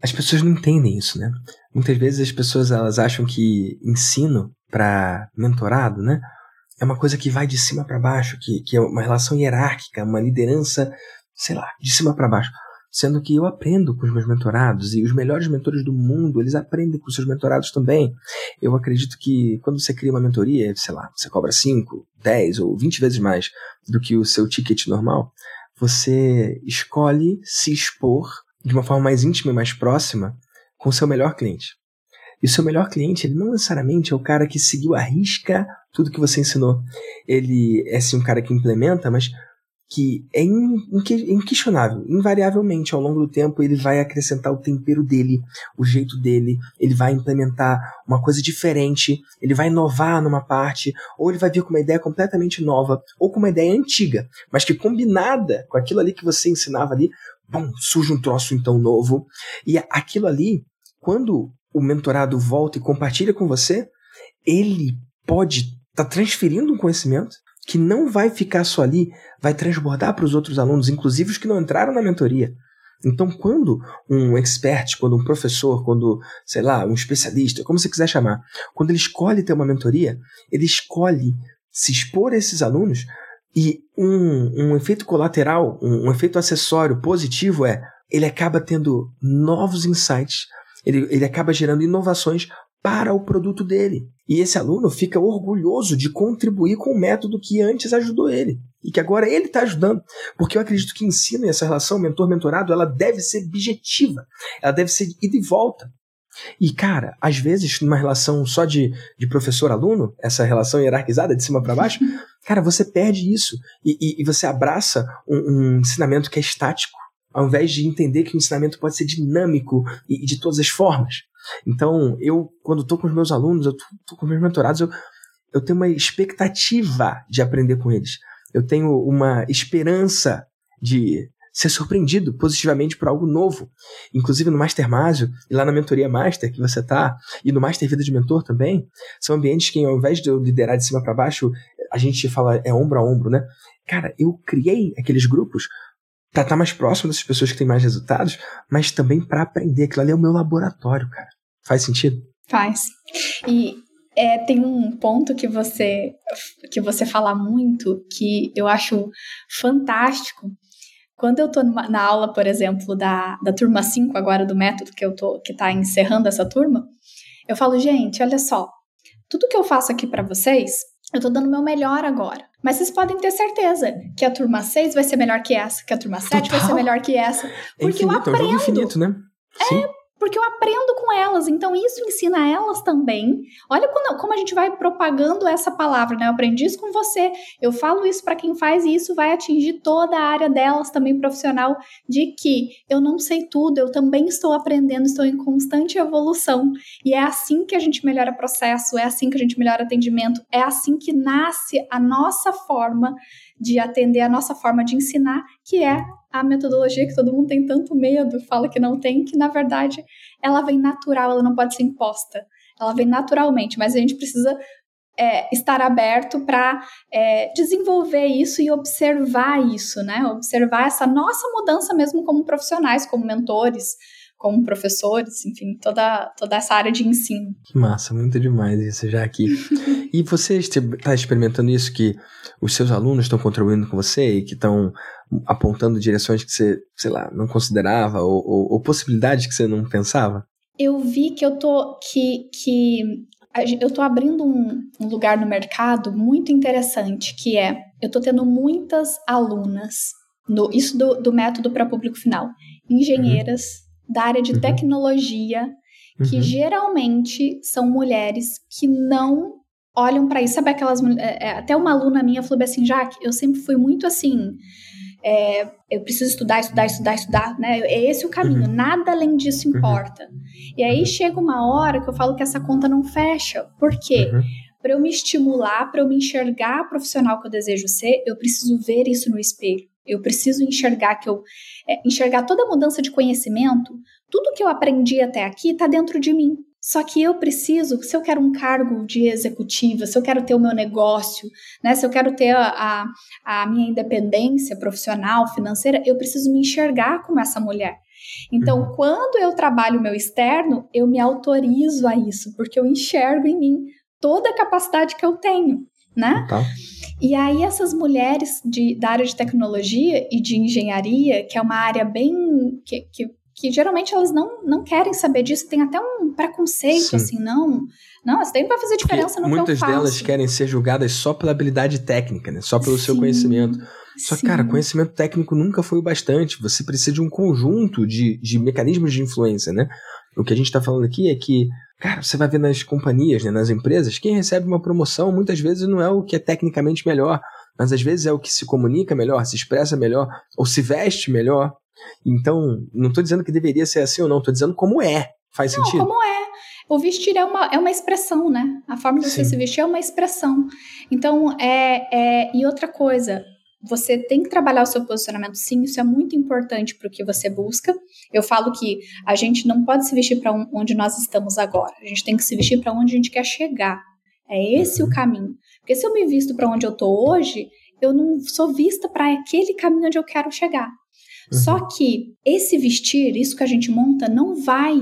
as pessoas não entendem isso, né? Muitas vezes as pessoas elas acham que ensino para mentorado, né? É uma coisa que vai de cima para baixo, que, que é uma relação hierárquica, uma liderança, sei lá, de cima para baixo. Sendo que eu aprendo com os meus mentorados e os melhores mentores do mundo, eles aprendem com os seus mentorados também. Eu acredito que quando você cria uma mentoria, sei lá, você cobra 5, 10 ou 20 vezes mais do que o seu ticket normal, você escolhe se expor de uma forma mais íntima e mais próxima com o seu melhor cliente. E o seu melhor cliente, ele não necessariamente é o cara que seguiu a risca tudo que você ensinou. Ele é sim um cara que implementa, mas que é inquestionável, invariavelmente ao longo do tempo ele vai acrescentar o tempero dele, o jeito dele, ele vai implementar uma coisa diferente, ele vai inovar numa parte, ou ele vai vir com uma ideia completamente nova, ou com uma ideia antiga, mas que combinada com aquilo ali que você ensinava ali, bom, surge um troço então novo, e aquilo ali, quando o mentorado volta e compartilha com você, ele pode estar tá transferindo um conhecimento que não vai ficar só ali, vai transbordar para os outros alunos, inclusive os que não entraram na mentoria. Então, quando um expert, quando um professor, quando, sei lá, um especialista, como você quiser chamar, quando ele escolhe ter uma mentoria, ele escolhe se expor a esses alunos e um, um efeito colateral, um, um efeito acessório positivo é ele acaba tendo novos insights, ele, ele acaba gerando inovações para o produto dele. E esse aluno fica orgulhoso de contribuir com o método que antes ajudou ele e que agora ele está ajudando. Porque eu acredito que ensino e essa relação mentor-mentorado ela deve ser objetiva, ela deve ser ida e volta. E, cara, às vezes, numa relação só de, de professor-aluno, essa relação hierarquizada de cima para baixo, cara, você perde isso e, e, e você abraça um, um ensinamento que é estático, ao invés de entender que o ensinamento pode ser dinâmico e, e de todas as formas. Então, eu, quando estou com os meus alunos, eu estou com meus mentorados, eu, eu tenho uma expectativa de aprender com eles. Eu tenho uma esperança de ser surpreendido positivamente por algo novo. Inclusive no Master Másio e lá na Mentoria Master que você está, e no Master Vida de Mentor também, são ambientes que ao invés de eu liderar de cima para baixo, a gente fala é ombro a ombro, né? Cara, eu criei aqueles grupos estar tá mais próximo dessas pessoas que têm mais resultados, mas também para aprender. Aquilo ali é o meu laboratório, cara. Faz sentido? Faz. E é, tem um ponto que você que você fala muito que eu acho fantástico. Quando eu estou na aula, por exemplo, da, da turma 5 agora do método que eu tô que tá encerrando essa turma, eu falo, gente, olha só, tudo que eu faço aqui para vocês, eu estou dando o meu melhor agora. Mas vocês podem ter certeza que a turma 6 vai ser melhor que essa, que a turma 7 Total. vai ser melhor que essa. É porque é infinito, eu aprendo. É um infinito, né? Sim. É, porque eu aprendo com elas, então isso ensina elas também. Olha quando, como a gente vai propagando essa palavra, né? Eu aprendi isso com você, eu falo isso para quem faz e isso vai atingir toda a área delas também profissional, de que eu não sei tudo, eu também estou aprendendo, estou em constante evolução. E é assim que a gente melhora processo, é assim que a gente melhora atendimento, é assim que nasce a nossa forma de atender, a nossa forma de ensinar, que é a metodologia que todo mundo tem tanto medo, fala que não tem, que na verdade ela vem natural, ela não pode ser imposta. Ela vem naturalmente, mas a gente precisa é, estar aberto para é, desenvolver isso e observar isso, né? Observar essa nossa mudança mesmo como profissionais, como mentores, como professores, enfim, toda, toda essa área de ensino. Que massa, muito demais isso já aqui. e você está experimentando isso que os seus alunos estão contribuindo com você e que estão apontando direções que você, sei lá, não considerava ou, ou, ou possibilidades que você não pensava? Eu vi que eu tô que, que eu tô abrindo um, um lugar no mercado muito interessante, que é eu tô tendo muitas alunas no, isso do, do método para público final, engenheiras, da área de uhum. tecnologia que uhum. geralmente são mulheres que não olham para isso. Sabe aquelas. É, é, até uma aluna minha falou assim, Jaque, eu sempre fui muito assim. É, eu preciso estudar, estudar, estudar, estudar, né? É esse o caminho, uhum. nada além disso uhum. importa. Uhum. E aí chega uma hora que eu falo que essa conta não fecha. Por quê? Uhum. Para eu me estimular, para eu me enxergar profissional que eu desejo ser, eu preciso ver isso no espelho. Eu preciso enxergar que eu é, enxergar toda a mudança de conhecimento, tudo que eu aprendi até aqui está dentro de mim. Só que eu preciso, se eu quero um cargo de executiva, se eu quero ter o meu negócio, né, se eu quero ter a, a, a minha independência profissional, financeira, eu preciso me enxergar como essa mulher. Então, uhum. quando eu trabalho o meu externo, eu me autorizo a isso, porque eu enxergo em mim toda a capacidade que eu tenho, né? Tá. E aí essas mulheres de, da área de tecnologia e de engenharia, que é uma área bem que, que que geralmente elas não, não querem saber disso, tem até um preconceito, Sim. assim, não. Não, isso tem para fazer diferença Porque no muitas que eu faço. Muitas delas querem ser julgadas só pela habilidade técnica, né? Só pelo Sim. seu conhecimento. Só que, cara, conhecimento técnico nunca foi o bastante. Você precisa de um conjunto de, de mecanismos de influência, né? O que a gente está falando aqui é que, cara, você vai ver nas companhias, né, nas empresas, quem recebe uma promoção muitas vezes não é o que é tecnicamente melhor, mas às vezes é o que se comunica melhor, se expressa melhor, ou se veste melhor, então, não estou dizendo que deveria ser assim ou não, estou dizendo como é. Faz não, sentido? Como é. O vestir é uma, é uma expressão, né? A forma de você Sim. se vestir é uma expressão. Então, é, é. E outra coisa, você tem que trabalhar o seu posicionamento, sim, isso é muito importante para o que você busca. Eu falo que a gente não pode se vestir para onde nós estamos agora, a gente tem que se vestir para onde a gente quer chegar. É esse o caminho. Porque se eu me visto para onde eu estou hoje, eu não sou vista para aquele caminho onde eu quero chegar. Uhum. Só que esse vestir, isso que a gente monta, não vai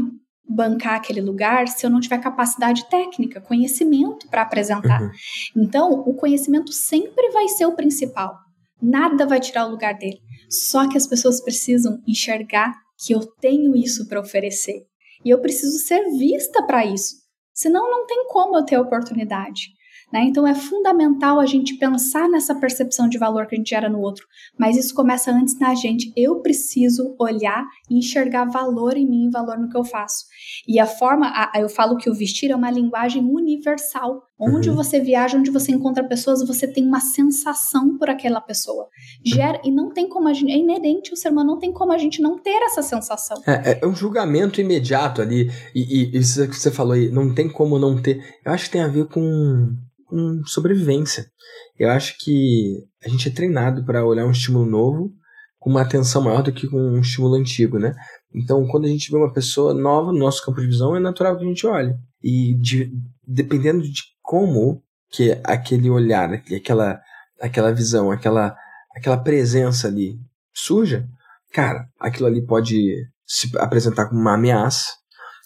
bancar aquele lugar se eu não tiver capacidade técnica, conhecimento para apresentar. Uhum. Então, o conhecimento sempre vai ser o principal. Nada vai tirar o lugar dele. Só que as pessoas precisam enxergar que eu tenho isso para oferecer. E eu preciso ser vista para isso. Senão, não tem como eu ter oportunidade. Né? Então é fundamental a gente pensar nessa percepção de valor que a gente gera no outro, mas isso começa antes na gente. Eu preciso olhar e enxergar valor em mim, valor no que eu faço. E a forma, a, eu falo que o vestir é uma linguagem universal. Onde uhum. você viaja, onde você encontra pessoas, você tem uma sensação por aquela pessoa. Gera, e não tem como a gente, é inerente ao ser humano, não tem como a gente não ter essa sensação. É, é um julgamento imediato ali, e, e isso que você falou aí, não tem como não ter. Eu acho que tem a ver com com sobrevivência. Eu acho que a gente é treinado para olhar um estímulo novo com uma atenção maior do que com um estímulo antigo, né? Então, quando a gente vê uma pessoa nova no nosso campo de visão, é natural que a gente olhe. E de, dependendo de como que aquele olhar, aquela, aquela visão, aquela, aquela presença ali surja, cara, aquilo ali pode se apresentar como uma ameaça,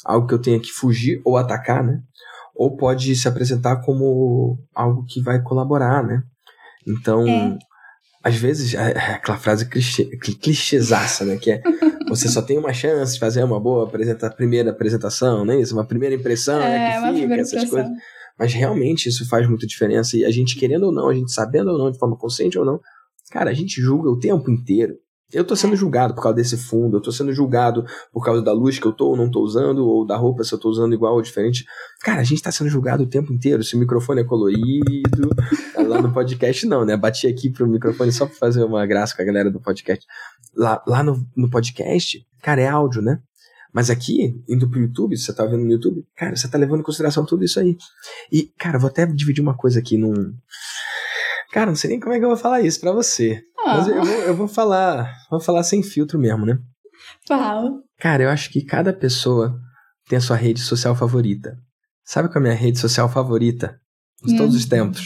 algo que eu tenha que fugir ou atacar, né? ou pode se apresentar como algo que vai colaborar, né? Então, é. às vezes, é, é aquela frase clichê, clichêzaça, né? Que é você só tem uma chance de fazer uma boa apresenta primeira apresentação, né? Isso, uma primeira impressão, é, né? Que fica, essas impressão. coisas. Mas realmente isso faz muita diferença. E a gente querendo ou não, a gente sabendo ou não, de forma consciente ou não, cara, a gente julga o tempo inteiro. Eu tô sendo julgado por causa desse fundo, eu tô sendo julgado por causa da luz que eu tô ou não tô usando, ou da roupa se eu tô usando igual ou diferente. Cara, a gente tá sendo julgado o tempo inteiro. Se o microfone é colorido, lá no podcast não, né? Bati aqui pro microfone só pra fazer uma graça com a galera do podcast. Lá, lá no, no podcast, cara, é áudio, né? Mas aqui, indo pro YouTube, você tá vendo no YouTube, cara, você tá levando em consideração tudo isso aí. E, cara, vou até dividir uma coisa aqui num. Cara, não sei nem como é que eu vou falar isso para você. Mas eu vou, eu vou falar. Vou falar sem filtro mesmo, né? Fala. Cara, eu acho que cada pessoa tem a sua rede social favorita. Sabe qual é a minha rede social favorita? De hum. todos os tempos?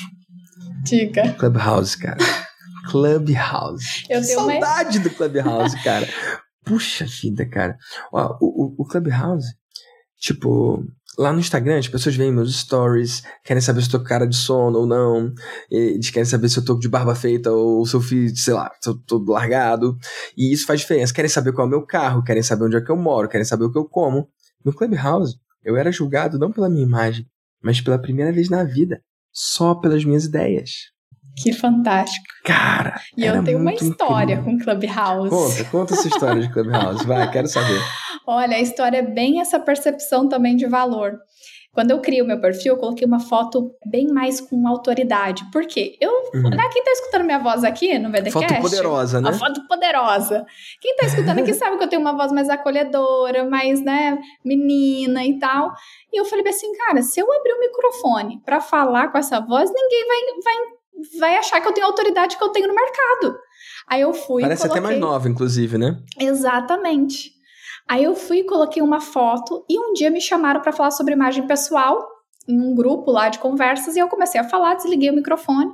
Diga. Clubhouse, cara. Clubhouse. Eu tenho saudade uma... do Clubhouse, cara. Puxa vida, cara. Ó, o, o, Clubhouse, tipo, Lá no Instagram, as pessoas veem meus stories, querem saber se eu tô com cara de sono ou não, querem saber se eu tô de barba feita ou se eu fiz, sei lá, se eu tô largado. E isso faz diferença. Querem saber qual é o meu carro, querem saber onde é que eu moro, querem saber o que eu como. No Clubhouse, eu era julgado não pela minha imagem, mas pela primeira vez na vida, só pelas minhas ideias. Que fantástico. Cara. E eu tenho uma história incrível. com Clubhouse. Conta, conta essa história de Clubhouse. Vai, quero saber. Olha, a história é bem essa percepção também de valor. Quando eu criei o meu perfil, eu coloquei uma foto bem mais com autoridade. Por quê? Eu, Uhum. né, quem tá escutando minha voz aqui no VDcast? Foto poderosa, né? A foto poderosa. Quem tá escutando aqui sabe que eu tenho uma voz mais acolhedora, mais, né, menina e tal. E eu falei assim, cara, se eu abrir o microfone pra falar com essa voz, ninguém vai, vai, vai achar que eu tenho a autoridade que eu tenho no mercado. Aí eu fui Parece até mais coloquei- nova, inclusive, né? Exatamente. Aí eu fui e coloquei uma foto e um dia me chamaram para falar sobre imagem pessoal em um grupo lá de conversas e eu comecei a falar, desliguei o microfone.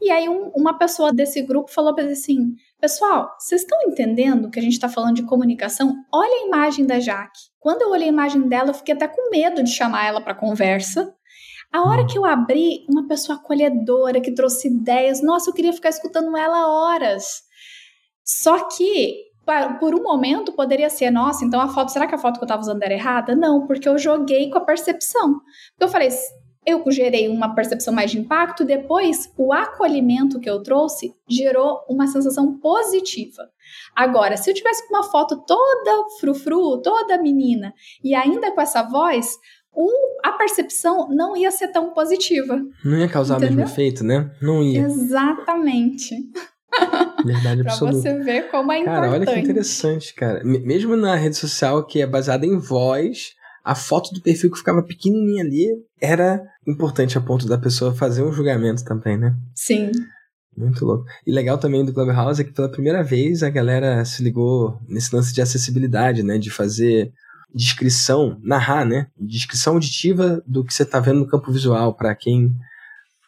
E aí um- uma pessoa desse grupo falou para assim: "Pessoal, vocês estão entendendo que a gente está falando de comunicação? Olha a imagem da Jaque. Quando eu olhei a imagem dela, eu fiquei até com medo de chamar ela para conversa. A hora que eu abri, uma pessoa acolhedora que trouxe ideias, nossa, eu queria ficar escutando ela horas. Só que, por um momento, poderia ser, nossa, então a foto, será que a foto que eu tava usando era errada? Não, porque eu joguei com a percepção. Porque eu falei, eu gerei uma percepção mais de impacto, depois o acolhimento que eu trouxe gerou uma sensação positiva. Agora, se eu tivesse com uma foto toda frufru, toda menina, e ainda com essa voz, o- a percepção não ia ser tão positiva. Não ia causar o mesmo Entendeu? efeito, né? Não ia. Exatamente. Verdade Pra absoluta. você ver como é Cara, olha que importante. interessante, cara. Mesmo na rede social que é baseada em voz, a foto do perfil que ficava pequenininha ali era importante a ponto da pessoa fazer um julgamento também, né? Sim. Muito louco. E legal também do Clubhouse é que pela primeira vez a galera se ligou nesse lance de acessibilidade, né? De fazer descrição, narrar, né? Descrição auditiva do que você tá vendo no campo visual para quem,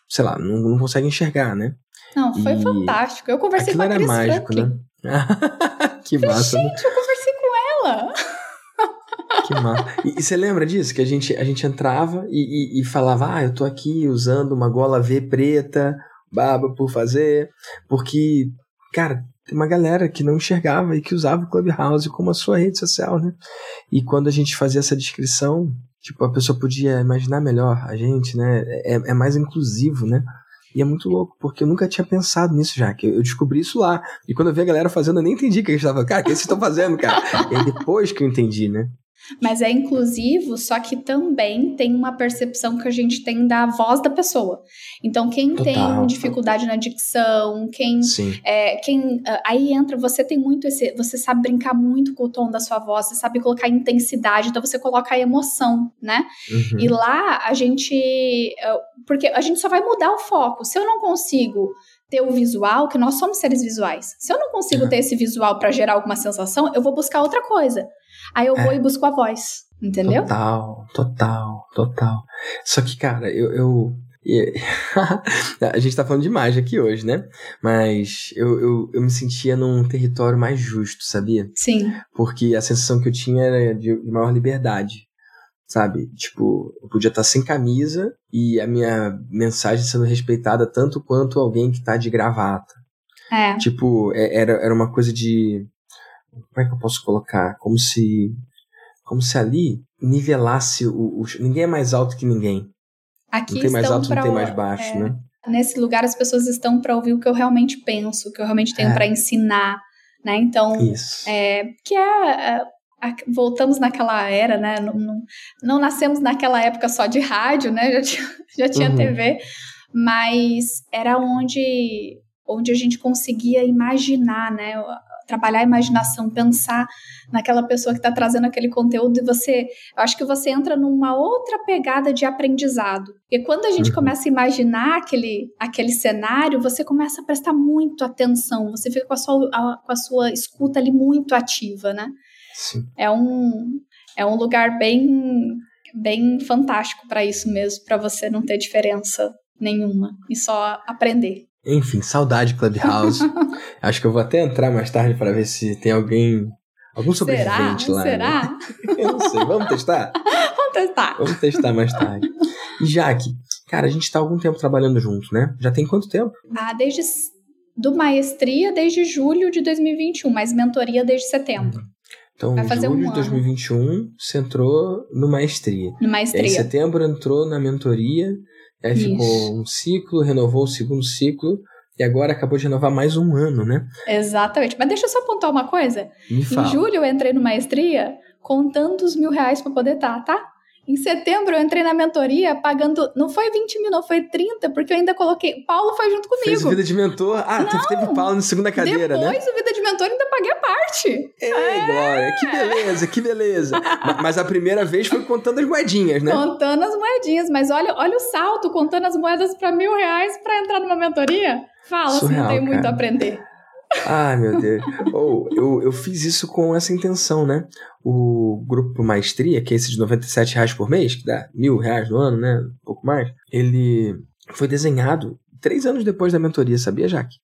sei lá, não, não consegue enxergar, né? Não, foi E fantástico. Eu conversei Aquilo com a era mágico, Franklin. né? que massa, né? Gente, eu conversei com ela. Que massa. E, e você lembra disso? Que a gente, a gente entrava e, e, e falava, ah, eu tô aqui usando uma gola V preta, baba por fazer, porque, cara, tem uma galera que não enxergava e que usava o Clubhouse como a sua rede social, né? E quando a gente fazia essa descrição, tipo, a pessoa podia imaginar melhor a gente, né? É, é mais inclusivo, né? E é muito louco, porque eu nunca tinha pensado nisso já, que eu descobri isso lá. E quando eu vi a galera fazendo, eu nem entendi o que eles estavam. Cara, o que vocês estão fazendo, cara? E depois que eu entendi, né? Mas é inclusivo, só que também tem uma percepção que a gente tem da voz da pessoa. Então, quem Total. tem dificuldade na dicção, quem. É, quem ah, aí entra, você tem muito esse, você sabe brincar muito com o tom da sua voz, você sabe colocar intensidade, então você coloca a emoção, né? Uhum. E lá a gente, ah, porque a gente só vai mudar o foco. Se eu não consigo ter o visual, que nós somos seres visuais. Se eu não consigo É. ter esse visual para gerar alguma sensação, eu vou buscar outra coisa. Aí eu É. vou e busco a voz, entendeu? Total, total, total. Só que, cara, eu. eu a gente tá falando de imagem aqui hoje, né? Mas eu, eu, eu me sentia num território mais justo, sabia? Sim. Porque a sensação que eu tinha era de maior liberdade. Sabe? Tipo, eu podia estar sem camisa e a minha mensagem sendo respeitada tanto quanto alguém que tá de gravata. É. Tipo, é- era, era uma coisa de. Como é que eu posso colocar? Como se. Como se ali nivelasse o. o- ninguém é mais alto que ninguém. Aqui Não tem mais alto, não pra- tem mais baixo, é, né? nesse lugar as pessoas estão para ouvir o que eu realmente penso, o que eu realmente tenho É. para ensinar, né? Então, Isso. é, que é, é, voltamos naquela era, né? Não, não, não nascemos naquela época só de rádio, né? Já tinha, já tinha Uhum. TV, mas era onde onde a gente conseguia imaginar, né? Trabalhar a imaginação, pensar naquela pessoa que está trazendo aquele conteúdo e você, eu acho que você entra numa outra pegada de aprendizado. Porque quando a gente Uhum. começa a imaginar aquele, aquele cenário, você começa a prestar muito atenção, você fica com a sua, a- com a sua escuta ali muito ativa, né? Sim. É um, é um lugar bem, bem fantástico para isso mesmo, para você não ter diferença nenhuma e só aprender. Enfim, saudade Clubhouse. Acho que eu vou até entrar mais tarde para ver se tem alguém. Algum Será? sobrevivente lá. né? Será? Eu não sei. Vamos testar? Vamos testar. Vamos testar mais tarde. E Jaque, cara, a gente tá há algum tempo trabalhando junto, né? Já tem quanto tempo? Ah, desde do maestria desde julho de 2021, mas mentoria desde setembro. Então, Vai em fazer julho um de ano. 2021, você entrou no maestria. No E aí, em maestria. setembro entrou na mentoria. Aí Isso. ficou um ciclo, renovou o segundo ciclo, e agora acabou de renovar mais um ano, né? Exatamente. Mas deixa eu só pontuar uma coisa. Me fala. Em julho eu entrei no maestria contando os mil reais para poder estar, tá? Em setembro eu entrei na mentoria pagando. Não foi 20 mil, não, foi 30, porque eu ainda coloquei. Paulo foi junto comigo. Fez o Vida de Mentor. Ah, teve, teve Paulo na segunda cadeira, né? Depois o Vida de Mentor ainda paguei a parte. Ei, Glória, que beleza, que beleza. Ma- Mas a primeira vez foi contando as moedinhas, né? Contando as moedinhas. Mas olha, olha o salto, contando as moedas para mil reais para entrar numa mentoria. Fala, assim, Surreal, eu tenho muito a aprender. Ai, meu Deus. Ou eu, eu fiz isso com essa intenção, né? O grupo Maestria, que é esse de 97 reais por mês, que dá mil reais no ano, né? Um pouco mais. Ele foi desenhado três anos depois da mentoria, sabia, Jaque?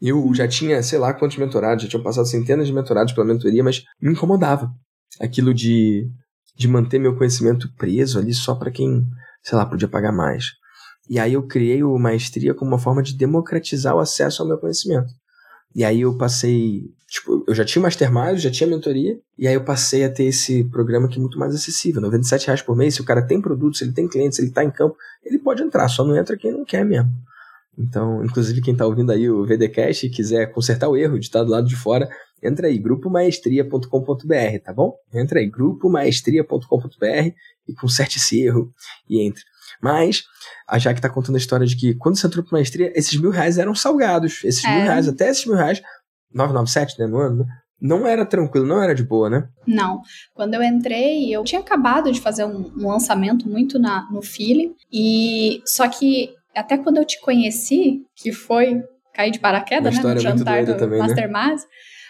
Eu já tinha, sei lá quantos mentorados, já tinham passado centenas de mentorados pela mentoria, mas me incomodava. Aquilo de, de manter meu conhecimento preso ali só para quem, sei lá, podia pagar mais. E aí eu criei o Maestria como uma forma de democratizar o acesso ao meu conhecimento. E aí eu passei, tipo, eu já tinha Mastermind, já tinha mentoria, e aí eu passei a ter esse programa que é muito mais acessível, 97 reais por mês, se o cara tem produto, se ele tem cliente, se ele está em campo, ele pode entrar, só não entra quem não quer mesmo. Então, inclusive quem está ouvindo aí o VDcast e quiser consertar o erro de estar do lado de fora, entra aí, grupomaestria.com.br, tá bom? Entra aí, grupomaestria.com.br e conserte esse erro e entre. Mas a Jaque tá contando a história de que quando você entrou pra maestria, esses mil reais eram salgados. Esses mil Era. reais, até esses mil reais, 997, né, no ano, né? Não era tranquilo, não era de boa, né? Não. Quando eu entrei, eu tinha acabado de fazer um, um lançamento muito na, no feeling. E só que até quando eu te conheci, que foi cair de paraquedas, né? No jantar do também, né?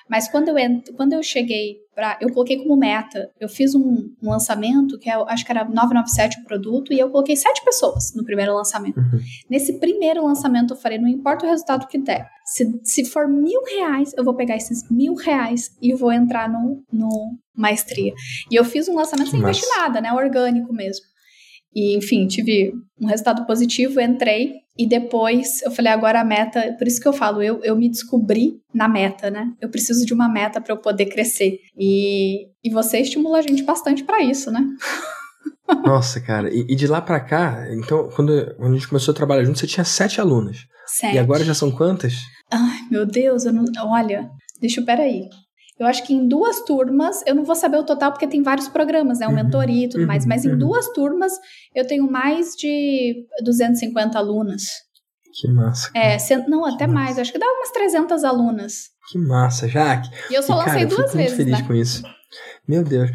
Mas quando eu, ent... quando eu cheguei pra. Eu coloquei como meta. Eu fiz um, um lançamento, que é, acho que era 997 o produto, e eu coloquei sete pessoas no primeiro lançamento. Uhum. Nesse primeiro lançamento, eu falei: não importa o resultado que der. Se, se for mil reais, eu vou pegar esses mil reais e vou entrar no, no maestria. E eu fiz um lançamento sem investir nada, né? Orgânico mesmo. E, enfim, tive um resultado positivo, entrei e depois eu falei, agora a meta, por isso que eu falo, eu, eu me descobri na meta, né? Eu preciso de uma meta para eu poder crescer. E, e você estimula a gente bastante para isso, né? Nossa, cara. E, e de lá pra cá, então, quando, quando a gente começou a trabalhar junto, você tinha sete alunas. Sete. E agora já são quantas? Ai, meu Deus, eu não. Olha, deixa eu. Peraí. Eu acho que em duas turmas, eu não vou saber o total porque tem vários programas, né? O Uhum, mentoria e tudo uhum, mais. Mas em uhum. duas turmas, eu tenho mais de 250 alunas. Que massa. cara. É, não, até massa. mais. Acho que dá umas 300 alunas. Que massa, Jaque. E eu só E, cara, lancei eu fico duas muito vezes, feliz né? com isso. Meu Deus.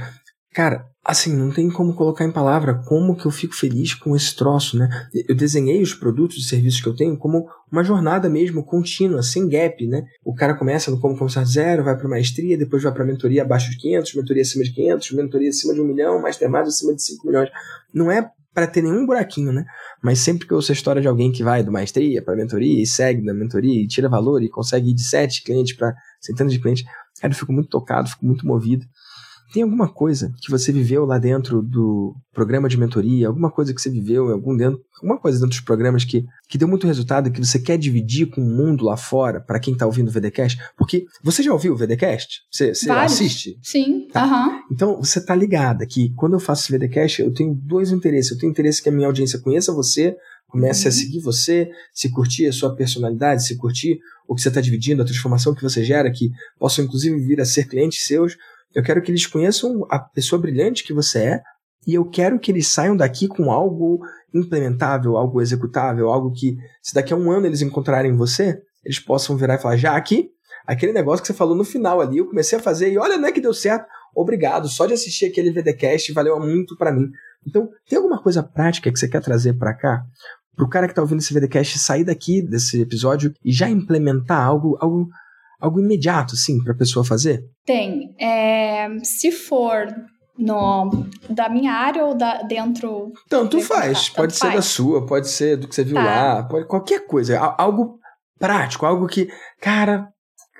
Cara, assim, não tem como colocar em palavra como que eu fico feliz com esse troço, né? Eu desenhei os produtos e serviços que eu tenho como uma jornada mesmo, contínua, sem gap, né? O cara começa no como começar zero, vai para maestria, depois vai para mentoria abaixo de 500, mentoria acima de 500, mentoria acima de um milhão, mastermind acima de 5 milhões. Não é para ter nenhum buraquinho, né? Mas sempre que eu ouço a história de alguém que vai do maestria para mentoria e segue da mentoria e tira valor e consegue ir de 7 clientes para centenas de clientes, cara, eu fico muito tocado, fico muito movido. Tem alguma coisa que você viveu lá dentro do programa de mentoria, alguma coisa que você viveu algum dentro, alguma coisa dentro dos programas que, que deu muito resultado, que você quer dividir com o mundo lá fora, para quem tá ouvindo o VDcast? Porque você já ouviu o VDcast? Você, você assiste? Sim, Tá. aham. Então, você tá ligada que quando eu faço esse VDcast, eu tenho dois interesses. Eu tenho interesse que a minha audiência conheça você, comece Uhum. a seguir você, se curtir a sua personalidade, se curtir o que você está dividindo, a transformação que você gera, que possam inclusive vir a ser clientes seus. Eu quero que eles conheçam a pessoa brilhante que você é e eu quero que eles saiam daqui com algo implementável, algo executável, algo que, se daqui a um ano eles encontrarem você, eles possam virar e falar: já aqui, aquele negócio que você falou no final ali, eu comecei a fazer e olha, não é que deu certo. Obrigado, só de assistir aquele VDcast valeu muito para mim. Então, tem alguma coisa prática que você quer trazer para cá? Pro cara que tá ouvindo esse VDcast sair daqui desse episódio e já implementar algo, algo, algo imediato, assim, pra pessoa fazer? Tem. É, se for no, da minha área ou da, dentro. Tanto Tem que faz. colocar, pode tanto ser da faz. sua, pode ser do que você viu Tá. lá, pode qualquer coisa. a- Algo prático, algo que, cara,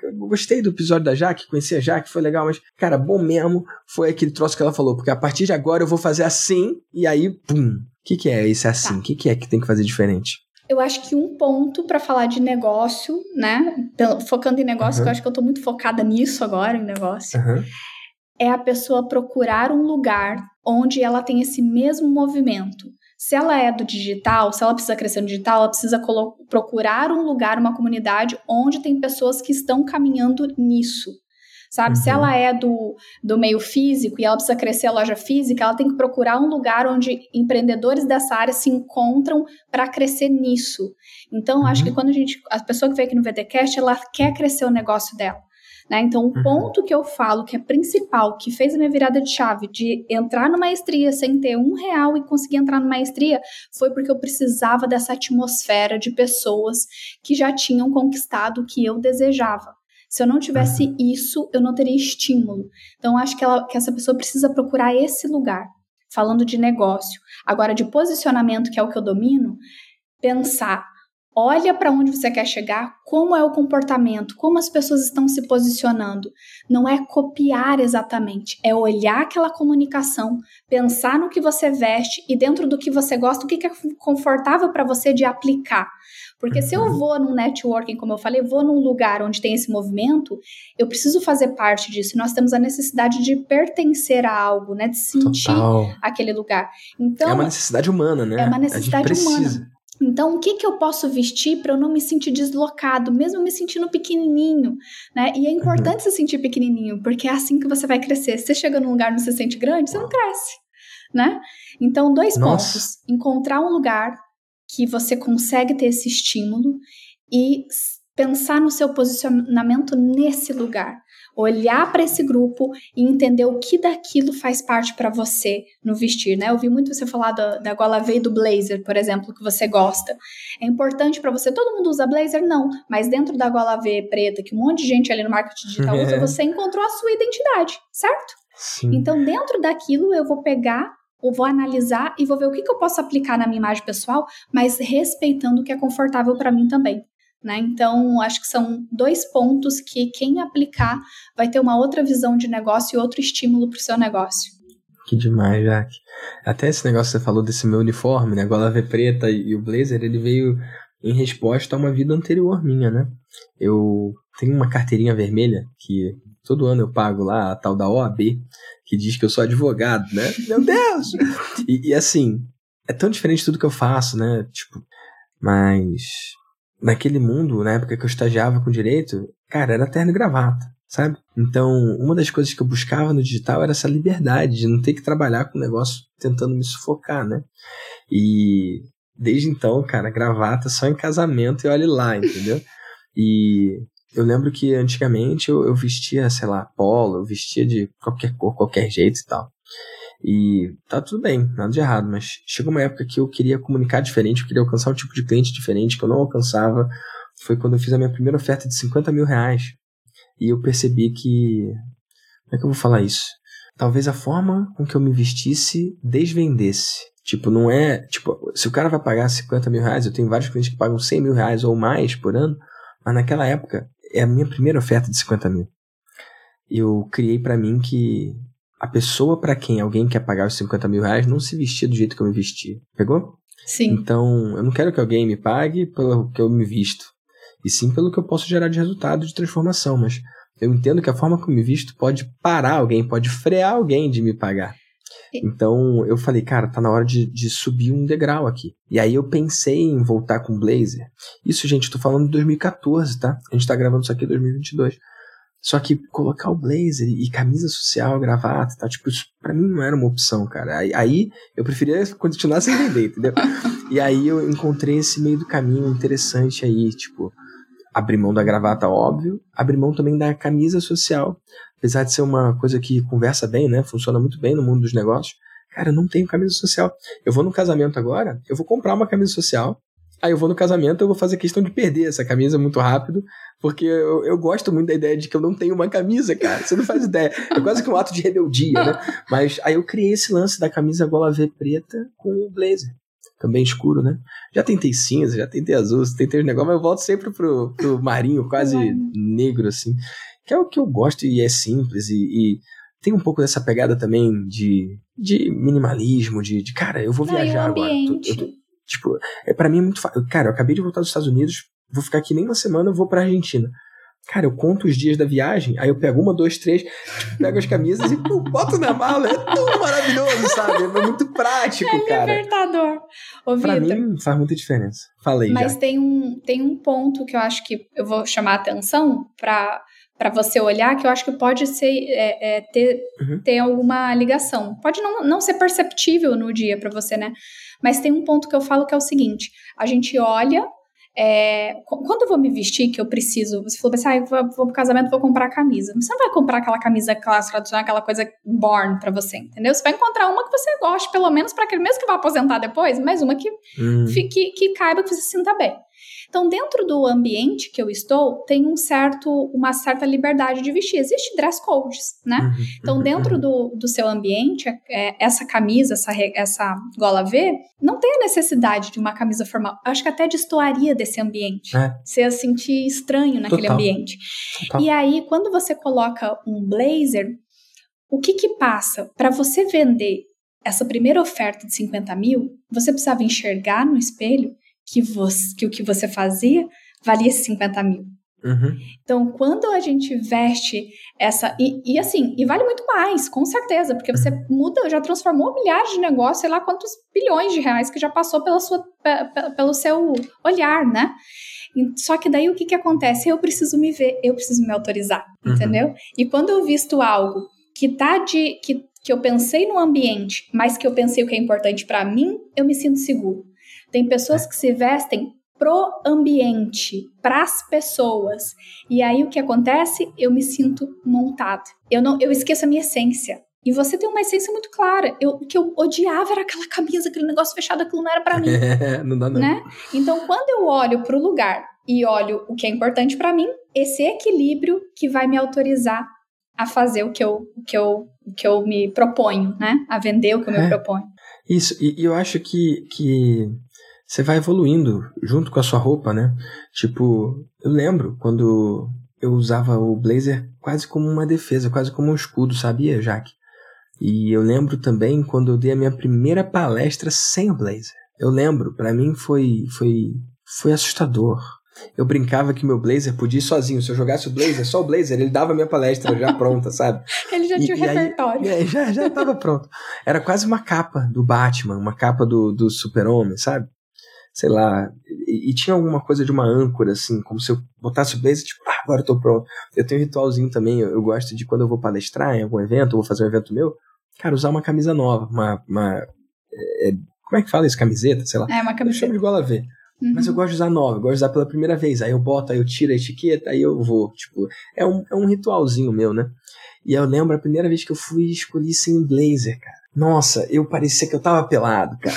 eu gostei do episódio da Jaque, conheci a Jaque, foi legal, mas, cara, bom mesmo foi aquele troço que ela falou, porque a partir de agora eu vou fazer assim, e aí, pum. O que, que é esse assim? O Tá. que, que é que tem que fazer diferente? Eu acho que um ponto para falar de negócio, né? Focando em negócio, Uhum. que eu acho que eu tô muito focada nisso agora, em negócio. Aham. é a pessoa procurar um lugar onde ela tem esse mesmo movimento. Se ela é do digital, se ela precisa crescer no digital, ela precisa procurar um lugar, uma comunidade onde tem pessoas que estão caminhando nisso sabe? Uhum. Se ela é do, do meio físico e ela precisa crescer a loja física, ela tem que procurar um lugar onde empreendedores dessa área se encontram para crescer nisso. Então, uhum. acho que quando a gente, a pessoa que veio aqui no VTcast, ela quer crescer o negócio dela. Né? Então, o uhum. ponto que eu falo que é principal, que fez a minha virada de chave de entrar numa maestria sem ter um real e conseguir entrar numa maestria, foi porque eu precisava dessa atmosfera de pessoas que já tinham conquistado o que eu desejava. Se eu não tivesse isso, eu não teria estímulo. Então, acho que, ela, que essa pessoa precisa procurar esse lugar. Falando de negócio. Agora, de posicionamento, que é o que eu domino, pensar. Olha para onde você quer chegar, como é o comportamento, como as pessoas estão se posicionando. Não é copiar exatamente, é olhar aquela comunicação, pensar no que você veste e dentro do que você gosta, o que é confortável para você de aplicar. Porque se eu uhum. vou num networking, como eu falei, vou num lugar onde tem esse movimento, eu preciso fazer parte disso. Nós temos a necessidade de pertencer a algo, né? De sentir Total. aquele lugar. Então, é uma necessidade humana, né? É uma necessidade humana. Então, o que, que eu posso vestir para eu não me sentir deslocado, mesmo me sentindo pequenininho, né? E é importante uhum. se sentir pequenininho, porque é assim que você vai crescer. Se você chega num lugar onde você se sente grande, você não cresce, né? Então, dois Nossa. pontos. Encontrar um lugar que você consegue ter esse estímulo e pensar no seu posicionamento nesse lugar. Olhar para esse grupo e entender o que daquilo faz parte para você no vestir, né? Eu vi muito você falar da, da gola V e do blazer, por exemplo, que você gosta. É importante para você, todo mundo usa blazer? Não, mas dentro da gola V preta, que um monte de gente ali no marketing digital usa, você encontrou a sua identidade, certo? Sim. Então, dentro daquilo, eu vou pegar ou vou analisar e vou ver o que, que eu posso aplicar na minha imagem pessoal, mas respeitando o que é confortável para mim também. Né? Então, acho que são dois pontos que quem aplicar vai ter uma outra visão de negócio e outro estímulo para o seu negócio. Que demais, Jaque. Até esse negócio que você falou desse meu uniforme, né? Agora a V preta e o blazer, ele veio em resposta a uma vida anterior minha, né? Eu tenho uma carteirinha vermelha que todo ano eu pago lá a tal da OAB, que diz que eu sou advogado, né? Meu Deus! e, e, assim, é tão diferente de tudo que eu faço, né? Tipo, mas naquele mundo, na época que eu estagiava com direito, cara, era terno e gravata, sabe? Então, uma das coisas que eu buscava no digital era essa liberdade de não ter que trabalhar com o negócio tentando me sufocar, né? E desde então, cara, gravata só em casamento e olhe lá, entendeu? E eu lembro que antigamente eu, eu vestia, sei lá, polo, eu vestia de qualquer cor, qualquer jeito e tal. E tá tudo bem, nada de errado, mas chegou uma época que eu queria comunicar diferente, eu queria alcançar um tipo de cliente diferente que eu não alcançava. Foi quando eu fiz a minha primeira oferta de 50 mil reais. E eu percebi que. Como é que eu vou falar isso? Talvez a forma com que eu me vestisse desvendesse. Tipo, não é. Tipo, se o cara vai pagar 50 mil reais, eu tenho vários clientes que pagam 100 mil reais ou mais por ano, mas naquela época é a minha primeira oferta de 50 mil. Eu criei para mim que a pessoa para quem alguém quer pagar os 50 mil reais não se vestia do jeito que eu me vestia. Pegou? Sim. Então, eu não quero que alguém me pague pelo que eu me visto, e sim pelo que eu posso gerar de resultado de transformação. Mas eu entendo que a forma que eu me visto pode parar alguém, pode frear alguém de me pagar. Então eu falei, cara, tá na hora de, de subir um degrau aqui. E aí eu pensei em voltar com Blazer. Isso, gente, eu tô falando de 2014, tá? A gente tá gravando isso aqui em 2022. Só que colocar o blazer e camisa social, gravata, tá? Tipo, isso pra mim não era uma opção, cara. Aí, aí eu preferia continuar sem vender, entendeu? e aí eu encontrei esse meio do caminho interessante aí, tipo, abrir mão da gravata, óbvio, abrir mão também da camisa social, apesar de ser uma coisa que conversa bem, né? Funciona muito bem no mundo dos negócios. Cara, eu não tenho camisa social. Eu vou no casamento agora, eu vou comprar uma camisa social. Aí eu vou no casamento, eu vou fazer questão de perder essa camisa muito rápido, porque eu, eu gosto muito da ideia de que eu não tenho uma camisa, cara. Você não faz ideia. É quase que um ato de rebeldia, né? Mas aí eu criei esse lance da camisa gola V preta com o blazer. Também escuro, né? Já tentei cinza, já tentei azul, tentei os negócios, mas eu volto sempre pro, pro marinho, quase negro, assim que é o que eu gosto e é simples e, e tem um pouco dessa pegada também de, de minimalismo, de, de cara, eu vou Não, viajar agora. Tô, tô, tipo, é para mim é muito fácil. Cara, eu acabei de voltar dos Estados Unidos, vou ficar aqui nem uma semana, eu vou pra Argentina. Cara, eu conto os dias da viagem, aí eu pego uma, dois, três, tipo, pego as camisas e pô, boto na mala. É tão maravilhoso, sabe? É muito prático, é cara. É libertador. Ô, pra Victor, mim, faz muita diferença. Falei Mas tem um, tem um ponto que eu acho que eu vou chamar a atenção pra para você olhar, que eu acho que pode ser é, é, ter, uhum. ter alguma ligação. Pode não, não ser perceptível no dia para você, né? Mas tem um ponto que eu falo que é o seguinte: a gente olha. É, quando eu vou me vestir, que eu preciso, você falou assim, ah, vou, vou pro casamento, vou comprar a camisa. Você não vai comprar aquela camisa clássica, tradicional, aquela coisa born para você, entendeu? Você vai encontrar uma que você goste, pelo menos para aquele mesmo que vai aposentar depois, mas uma que, hum. que, que caiba, que você se sinta bem. Então, dentro do ambiente que eu estou, tem um certo, uma certa liberdade de vestir. Existe dress codes, né? Uhum, então, uhum, dentro uhum. do, do seu ambiente, é, essa camisa, essa, essa gola V, não tem a necessidade de uma camisa formal. Eu acho que até destoaria desse ambiente. É. Você ia sentir estranho naquele Total. ambiente. Total. E aí, quando você coloca um blazer, o que que passa? Para você vender essa primeira oferta de 50 mil, você precisava enxergar no espelho que, você, que o que você fazia valia 50 mil. Uhum. Então, quando a gente veste essa. E, e, assim, e vale muito mais, com certeza, porque você uhum. muda, já transformou milhares de negócios, sei lá quantos bilhões de reais que já passou pela sua, pelo seu olhar, né? Só que daí o que, que acontece? Eu preciso me ver, eu preciso me autorizar, uhum. entendeu? E quando eu visto algo que tá de. Que, que eu pensei no ambiente, mas que eu pensei o que é importante para mim, eu me sinto seguro. Tem pessoas que se vestem pro ambiente, para as pessoas. E aí o que acontece? Eu me sinto montado. Eu não, eu esqueço a minha essência. E você tem uma essência muito clara. Eu, o que eu odiava era aquela camisa, aquele negócio fechado, aquilo não era para mim. É, não dá não. Né? Então, quando eu olho para o lugar e olho o que é importante para mim, esse equilíbrio que vai me autorizar a fazer o que eu, o que eu, o que eu me proponho, né? A vender o que eu é. me proponho. Isso, e, e eu acho que, que você vai evoluindo junto com a sua roupa, né? Tipo, eu lembro quando eu usava o blazer quase como uma defesa, quase como um escudo, sabia, Jaque? E eu lembro também quando eu dei a minha primeira palestra sem o blazer. Eu lembro, para mim foi foi foi assustador. Eu brincava que meu blazer podia ir sozinho. Se eu jogasse o blazer, só o blazer, ele dava a minha palestra já pronta, sabe? ele já tinha o repertório. Aí, é, já, já tava pronto. Era quase uma capa do Batman, uma capa do, do Super-Homem, sabe? Sei lá, e, e, tinha alguma coisa de uma âncora, assim, como se eu botasse o blazer, tipo, ah, agora eu tô pronto. Eu tenho um ritualzinho também, eu, eu, gosto de quando eu vou palestrar em algum evento, ou vou fazer um evento meu, cara, usar uma camisa nova, uma, uma é, é como é que fala isso, camiseta, sei lá. É, uma camiseta. Eu chamo de gola V. Uhum. Mas eu gosto de usar nova, eu gosto de usar pela primeira vez. Aí eu boto, aí eu tiro a etiqueta, aí eu vou. Tipo, é um, é um ritualzinho meu, né? E eu lembro a primeira vez que eu fui escolhi sem blazer, cara. Nossa, eu parecia que eu tava pelado, cara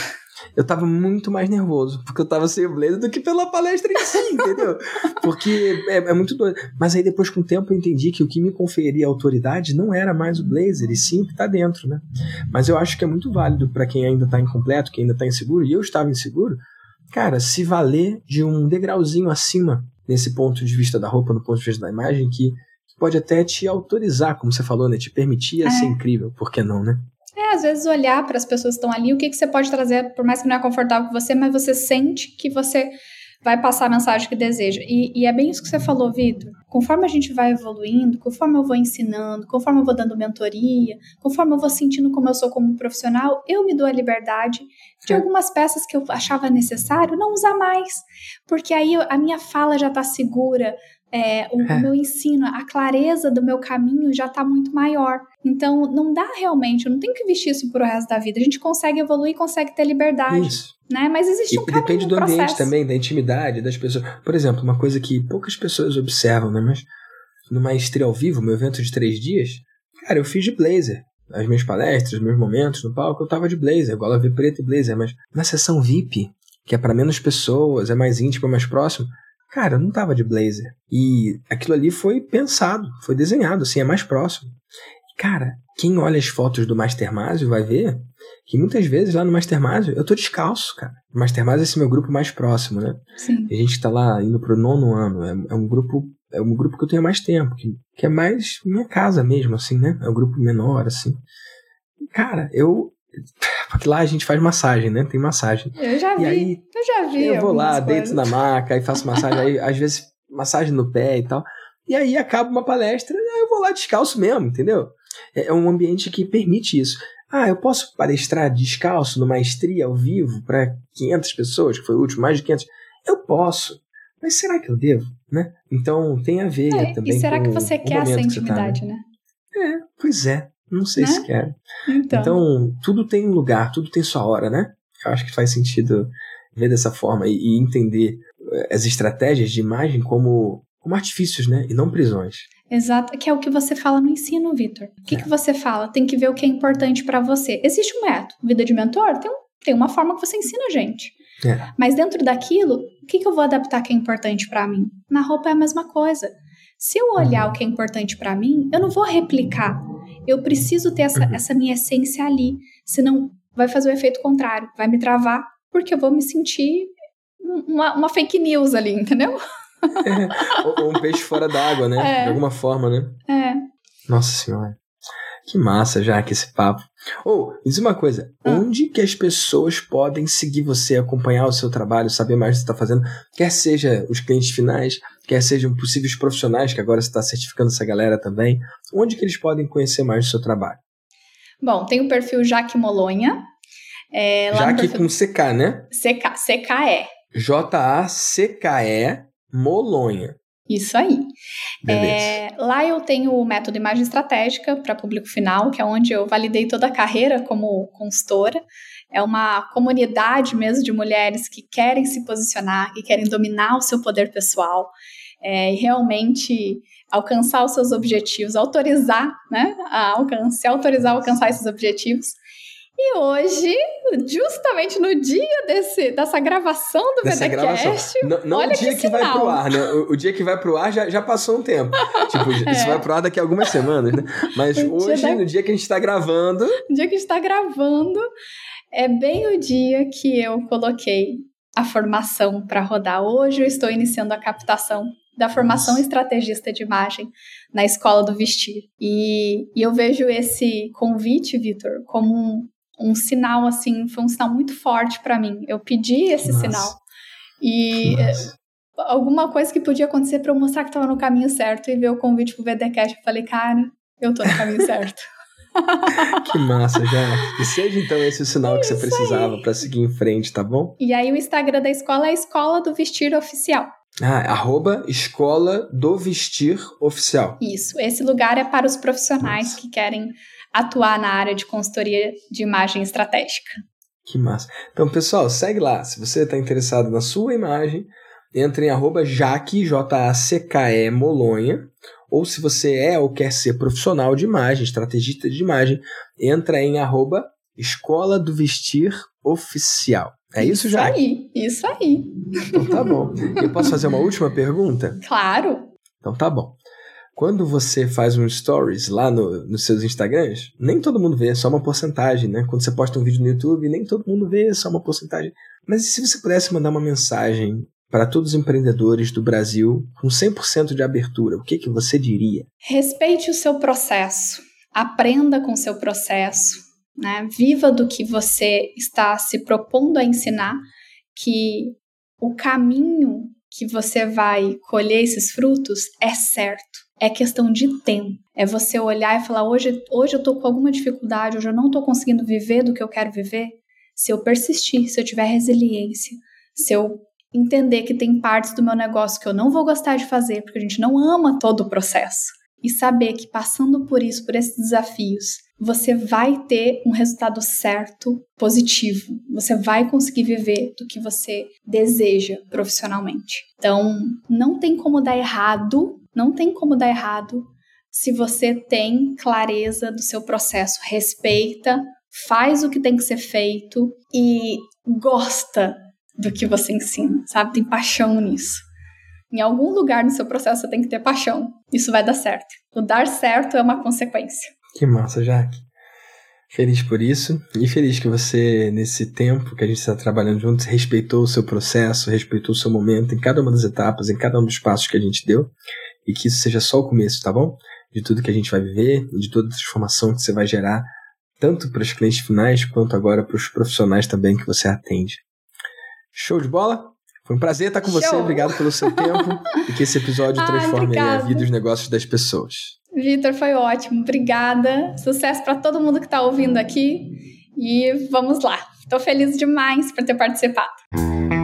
eu tava muito mais nervoso, porque eu tava sem o blazer do que pela palestra em si, entendeu? Porque é, é, muito doido. Mas aí depois, com o tempo, eu entendi que o que me conferia autoridade não era mais o blazer, e sim o que tá dentro, né? Mas eu acho que é muito válido para quem ainda tá incompleto, quem ainda tá inseguro, e eu estava inseguro, cara, se valer de um degrauzinho acima nesse ponto de vista da roupa, no ponto de vista da imagem, que pode até te autorizar, como você falou, né? Te permitir a é. ser incrível, por que não, né? É, às vezes olhar para as pessoas que estão ali, o que, que você pode trazer, por mais que não é confortável com você, mas você sente que você vai passar a mensagem que deseja. E, e é bem isso que você falou, Vitor. Conforme a gente vai evoluindo, conforme eu vou ensinando, conforme eu vou dando mentoria, conforme eu vou sentindo como eu sou como profissional, eu me dou a liberdade de algumas peças que eu achava necessário não usar mais. Porque aí a minha fala já está segura, é, o, é. meu ensino, a clareza do meu caminho já está muito maior. Então, não dá realmente, eu não tenho que vestir isso pro resto da vida. A gente consegue evoluir, consegue ter liberdade. Isso. Né? Mas existe e um caminho, Depende do processo. ambiente também, da intimidade das pessoas. Por exemplo, uma coisa que poucas pessoas observam, né? Mas no Maestria ao Vivo, meu evento de três dias, cara, eu fiz de blazer. As minhas palestras, meus momentos no palco, eu tava de blazer, igual a ver preto e blazer. Mas na sessão VIP, que é para menos pessoas, é mais íntimo, é mais próximo, Cara, eu não tava de blazer. E aquilo ali foi pensado, foi desenhado, assim, é mais próximo. Cara, quem olha as fotos do Mastermásio vai ver que muitas vezes lá no Mastermásio eu tô descalço, cara. O Mastermásio é esse meu grupo mais próximo, né? Sim. A gente tá lá indo pro nono ano. É, é, um grupo é um grupo que eu tenho mais tempo, que, que é mais minha casa mesmo, assim, né? É um grupo menor, assim. Cara, eu lá a gente faz massagem, né? Tem massagem. Eu já vi. Aí, eu já vi. Eu vou lá, coisas. deito na maca e faço massagem. aí, às vezes, massagem no pé e tal. e aí acaba uma palestra, eu vou lá descalço mesmo, entendeu? É, é um ambiente que permite isso. Ah, eu posso palestrar descalço no maestria ao vivo para 500 pessoas, que foi o último, mais de 500. Eu posso. Mas será que eu devo, né? Então tem a ver é, também. E será que você quer essa intimidade, tá, né? né? É, pois é. Não sei né? se quer. Então. então, tudo tem um lugar, tudo tem sua hora, né? Eu acho que faz sentido ver dessa forma e, e entender eh, as estratégias de imagem como, como artifícios, né? E não prisões. Exato, que é o que você fala no ensino, Vitor. O que, é. que você fala? Tem que ver o que é importante para você. Existe um método. Vida de mentor tem, um, tem uma forma que você ensina a gente. É. Mas dentro daquilo, o que, que eu vou adaptar que é importante para mim? Na roupa é a mesma coisa. Se eu olhar uhum. o que é importante para mim, eu não vou replicar. Eu preciso ter essa, uhum. essa minha essência ali. Senão vai fazer o efeito contrário, vai me travar, porque eu vou me sentir uma, uma fake news ali, entendeu? É, ou, ou, um peixe fora d'água, né? É. De alguma forma, né? É. Nossa senhora. Que massa, já que esse papo. Ou, oh, diz uma coisa: ah. onde que as pessoas podem seguir você, acompanhar o seu trabalho, saber mais do que você está fazendo? Quer seja os clientes finais, quer sejam possíveis profissionais, que agora você está certificando essa galera também. Onde que eles podem conhecer mais do seu trabalho? Bom, tem o perfil Jaque Molonha. É, Jaque perfil... com CK, né? CK, CKE. J-A-C-K-E Molonha. Isso aí. É, lá eu tenho o método Imagem Estratégica para público final, que é onde eu validei toda a carreira como consultora. É uma comunidade mesmo de mulheres que querem se posicionar, que querem dominar o seu poder pessoal é, e realmente alcançar os seus objetivos, autorizar, né, a alcance, autorizar a alcançar esses objetivos. E hoje, justamente no dia desse, dessa gravação do Dessa BDcast, não, não olha o dia que, que vai pro ar, né? O, o, dia que vai pro ar já, já passou um tempo. tipo, é. isso vai pro ar daqui a algumas semanas, né? Mas o hoje, da... no dia que a gente tá gravando... No dia que a gente tá gravando, é bem o dia que eu coloquei a formação para rodar. Hoje eu estou iniciando a captação da formação estrategista de imagem na Escola do Vestir. E, e eu vejo esse convite, Vitor, como um, um sinal assim, foi um sinal muito forte para mim. Eu pedi esse Nossa. sinal. E alguma coisa que podia acontecer para eu mostrar que estava no caminho certo e ver o convite pro VDcast, eu falei, cara, eu tô no caminho certo. que massa, já. Que seja então esse o sinal que você precisava para seguir em frente, tá bom? E aí o Instagram da escola é a Escola do Vestir Oficial. Ah, arroba Escola do Vestir Oficial. Isso. Esse lugar é para os profissionais Nossa. que querem atuar na área de consultoria de imagem estratégica. Que massa. Então, pessoal, segue lá. Se você está interessado na sua imagem, entre em arroba Jaque, J-A-C-K-E, Molonha. Ou se você é ou quer ser profissional de imagem, estrategista de imagem, entra em arroba Escola do Vestir Oficial. É isso, já? Isso aí, isso aí. Então tá bom. Eu posso fazer uma última pergunta? Claro. Então tá bom. Quando você faz um stories lá no, nos seus Instagrams, nem todo mundo vê, é só uma porcentagem, né? Quando você posta um vídeo no YouTube, nem todo mundo vê, é só uma porcentagem. Mas e se você pudesse mandar uma mensagem para todos os empreendedores do Brasil com 100% de abertura, o que, que você diria? Respeite o seu processo, aprenda com o seu processo, né? Viva do que você está se propondo a ensinar, que o caminho que você vai colher esses frutos é certo é questão de tempo. É você olhar e falar: hoje, hoje eu tô com alguma dificuldade, hoje eu não tô conseguindo viver do que eu quero viver. Se eu persistir, se eu tiver resiliência, se eu entender que tem partes do meu negócio que eu não vou gostar de fazer, porque a gente não ama todo o processo, e saber que passando por isso, por esses desafios, você vai ter um resultado certo, positivo. Você vai conseguir viver do que você deseja profissionalmente. Então, não tem como dar errado não tem como dar errado se você tem clareza do seu processo, respeita, faz o que tem que ser feito e gosta do que você ensina, sabe? Tem paixão nisso. Em algum lugar no seu processo você tem que ter paixão. Isso vai dar certo. O dar certo é uma consequência. Que massa, Jaque. Feliz por isso e feliz que você, nesse tempo que a gente está trabalhando juntos, respeitou o seu processo, respeitou o seu momento em cada uma das etapas, em cada um dos passos que a gente deu e que isso seja só o começo, tá bom? De tudo que a gente vai viver e de toda a transformação que você vai gerar, tanto para os clientes finais quanto agora para os profissionais também que você atende. Show de bola? Foi um prazer estar com Show. você, obrigado pelo seu tempo e que esse episódio transforme a vida e os negócios das pessoas. Vitor, foi ótimo, obrigada. Sucesso para todo mundo que está ouvindo aqui e vamos lá. Estou feliz demais por ter participado.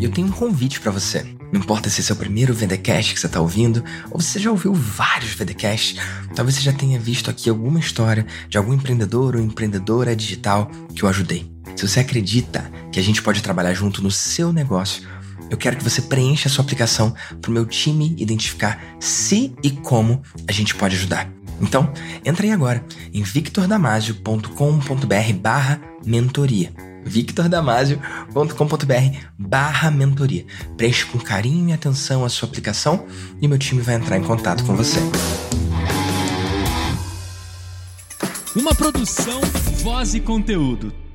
Eu tenho um convite para você. Não importa se é o primeiro VDcast que você está ouvindo, ou você já ouviu vários VDcasts, talvez você já tenha visto aqui alguma história de algum empreendedor ou empreendedora digital que eu ajudei. Se você acredita que a gente pode trabalhar junto no seu negócio, eu quero que você preencha a sua aplicação para o meu time identificar se e como a gente pode ajudar. Então, entra aí agora em victordamasio.com.br barra mentoria victordamasio.com.br barra mentoria. Preencha com carinho e atenção a sua aplicação e meu time vai entrar em contato com você. Uma produção, voz e conteúdo.